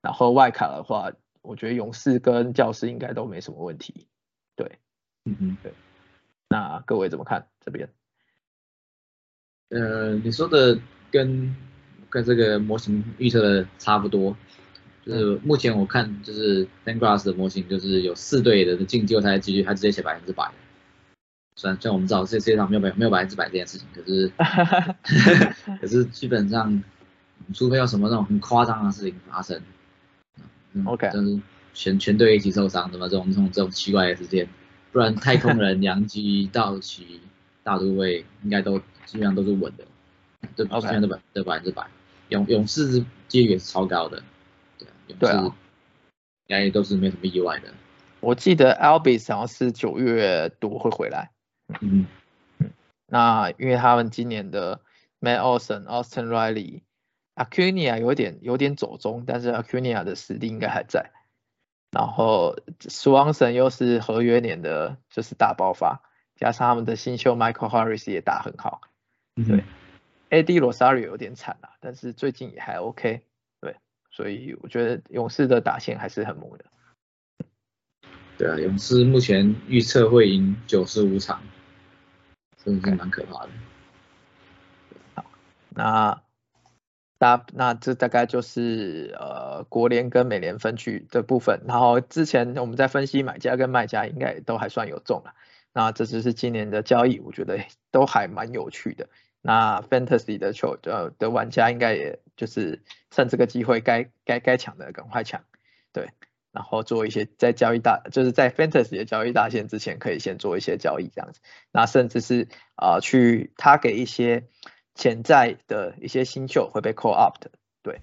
然后外卡的话，我觉得勇士跟教士应该都没什么问题，对，嗯嗯对，那各位怎么看这边？呃，你说的跟跟这个模型预测的差不多。就是目前我看，就是 Fangraphs 的模型，就是有四队的进季后赛几率，他直接写百分之百。虽然虽然我们知道这世界上没有百没有百分之百这件事情，可是 可是基本上，除非有什么那种很夸张的事情发生，OK，就是全全队一起受伤，什么这种这种这种奇怪的事件，不然太空人、洋基、道奇、大都会应该都基本上都是稳的，对，基本上都百都百分之百。勇勇士几率也是超高的。对勇士，应该都是没什么意外的。我记得 Albis 好像是九月多会回来。嗯嗯。那因为他们今年的 Matt Olson、Austin Riley、Acuna 有点有点走中，但是 Acuna 的实力应该还在。然后 Swanson 又是合约年的，就是大爆发，加上他们的新秀 Michael Harris 也打很好。对。AD Rosario 有点惨啊，但是最近也还 OK。对所以我觉得勇士的打线还是很猛的。对啊，勇士目前预测会赢九十五场，真的是蛮可怕的。好，那大那这大概就是呃国联跟美联分区的部分。然后之前我们在分析买家跟卖家，应该都还算有中了。那这只是今年的交易，我觉得 都还蛮有趣的。那 Fantasy 的球呃的玩家应该也就是趁这个机会该该该抢的赶快抢，对，然后做一些在交易大就是在 Fantasy 的交易大线之前可以先做一些交易这样子，那甚至是啊去他给一些潜在的一些新秀会被 call up 的，对，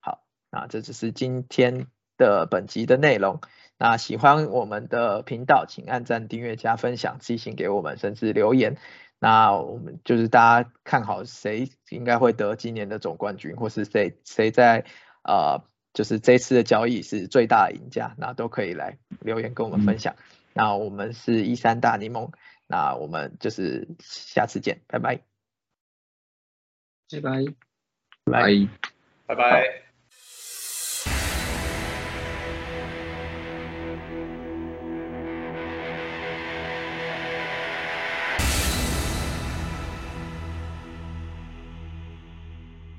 好，那这只是今天的本集的内容。那喜欢我们的频道，请按赞、订阅、加分享、寄信给我们，甚至留言。那我们就是大家看好谁应该会得今年的总冠军，或是谁谁在呃就是这次的交易是最大的赢家，那都可以来留言跟我们分享。那我们是一三大柠檬，那我们就是下次见，拜拜，拜。拜，拜。拜拜。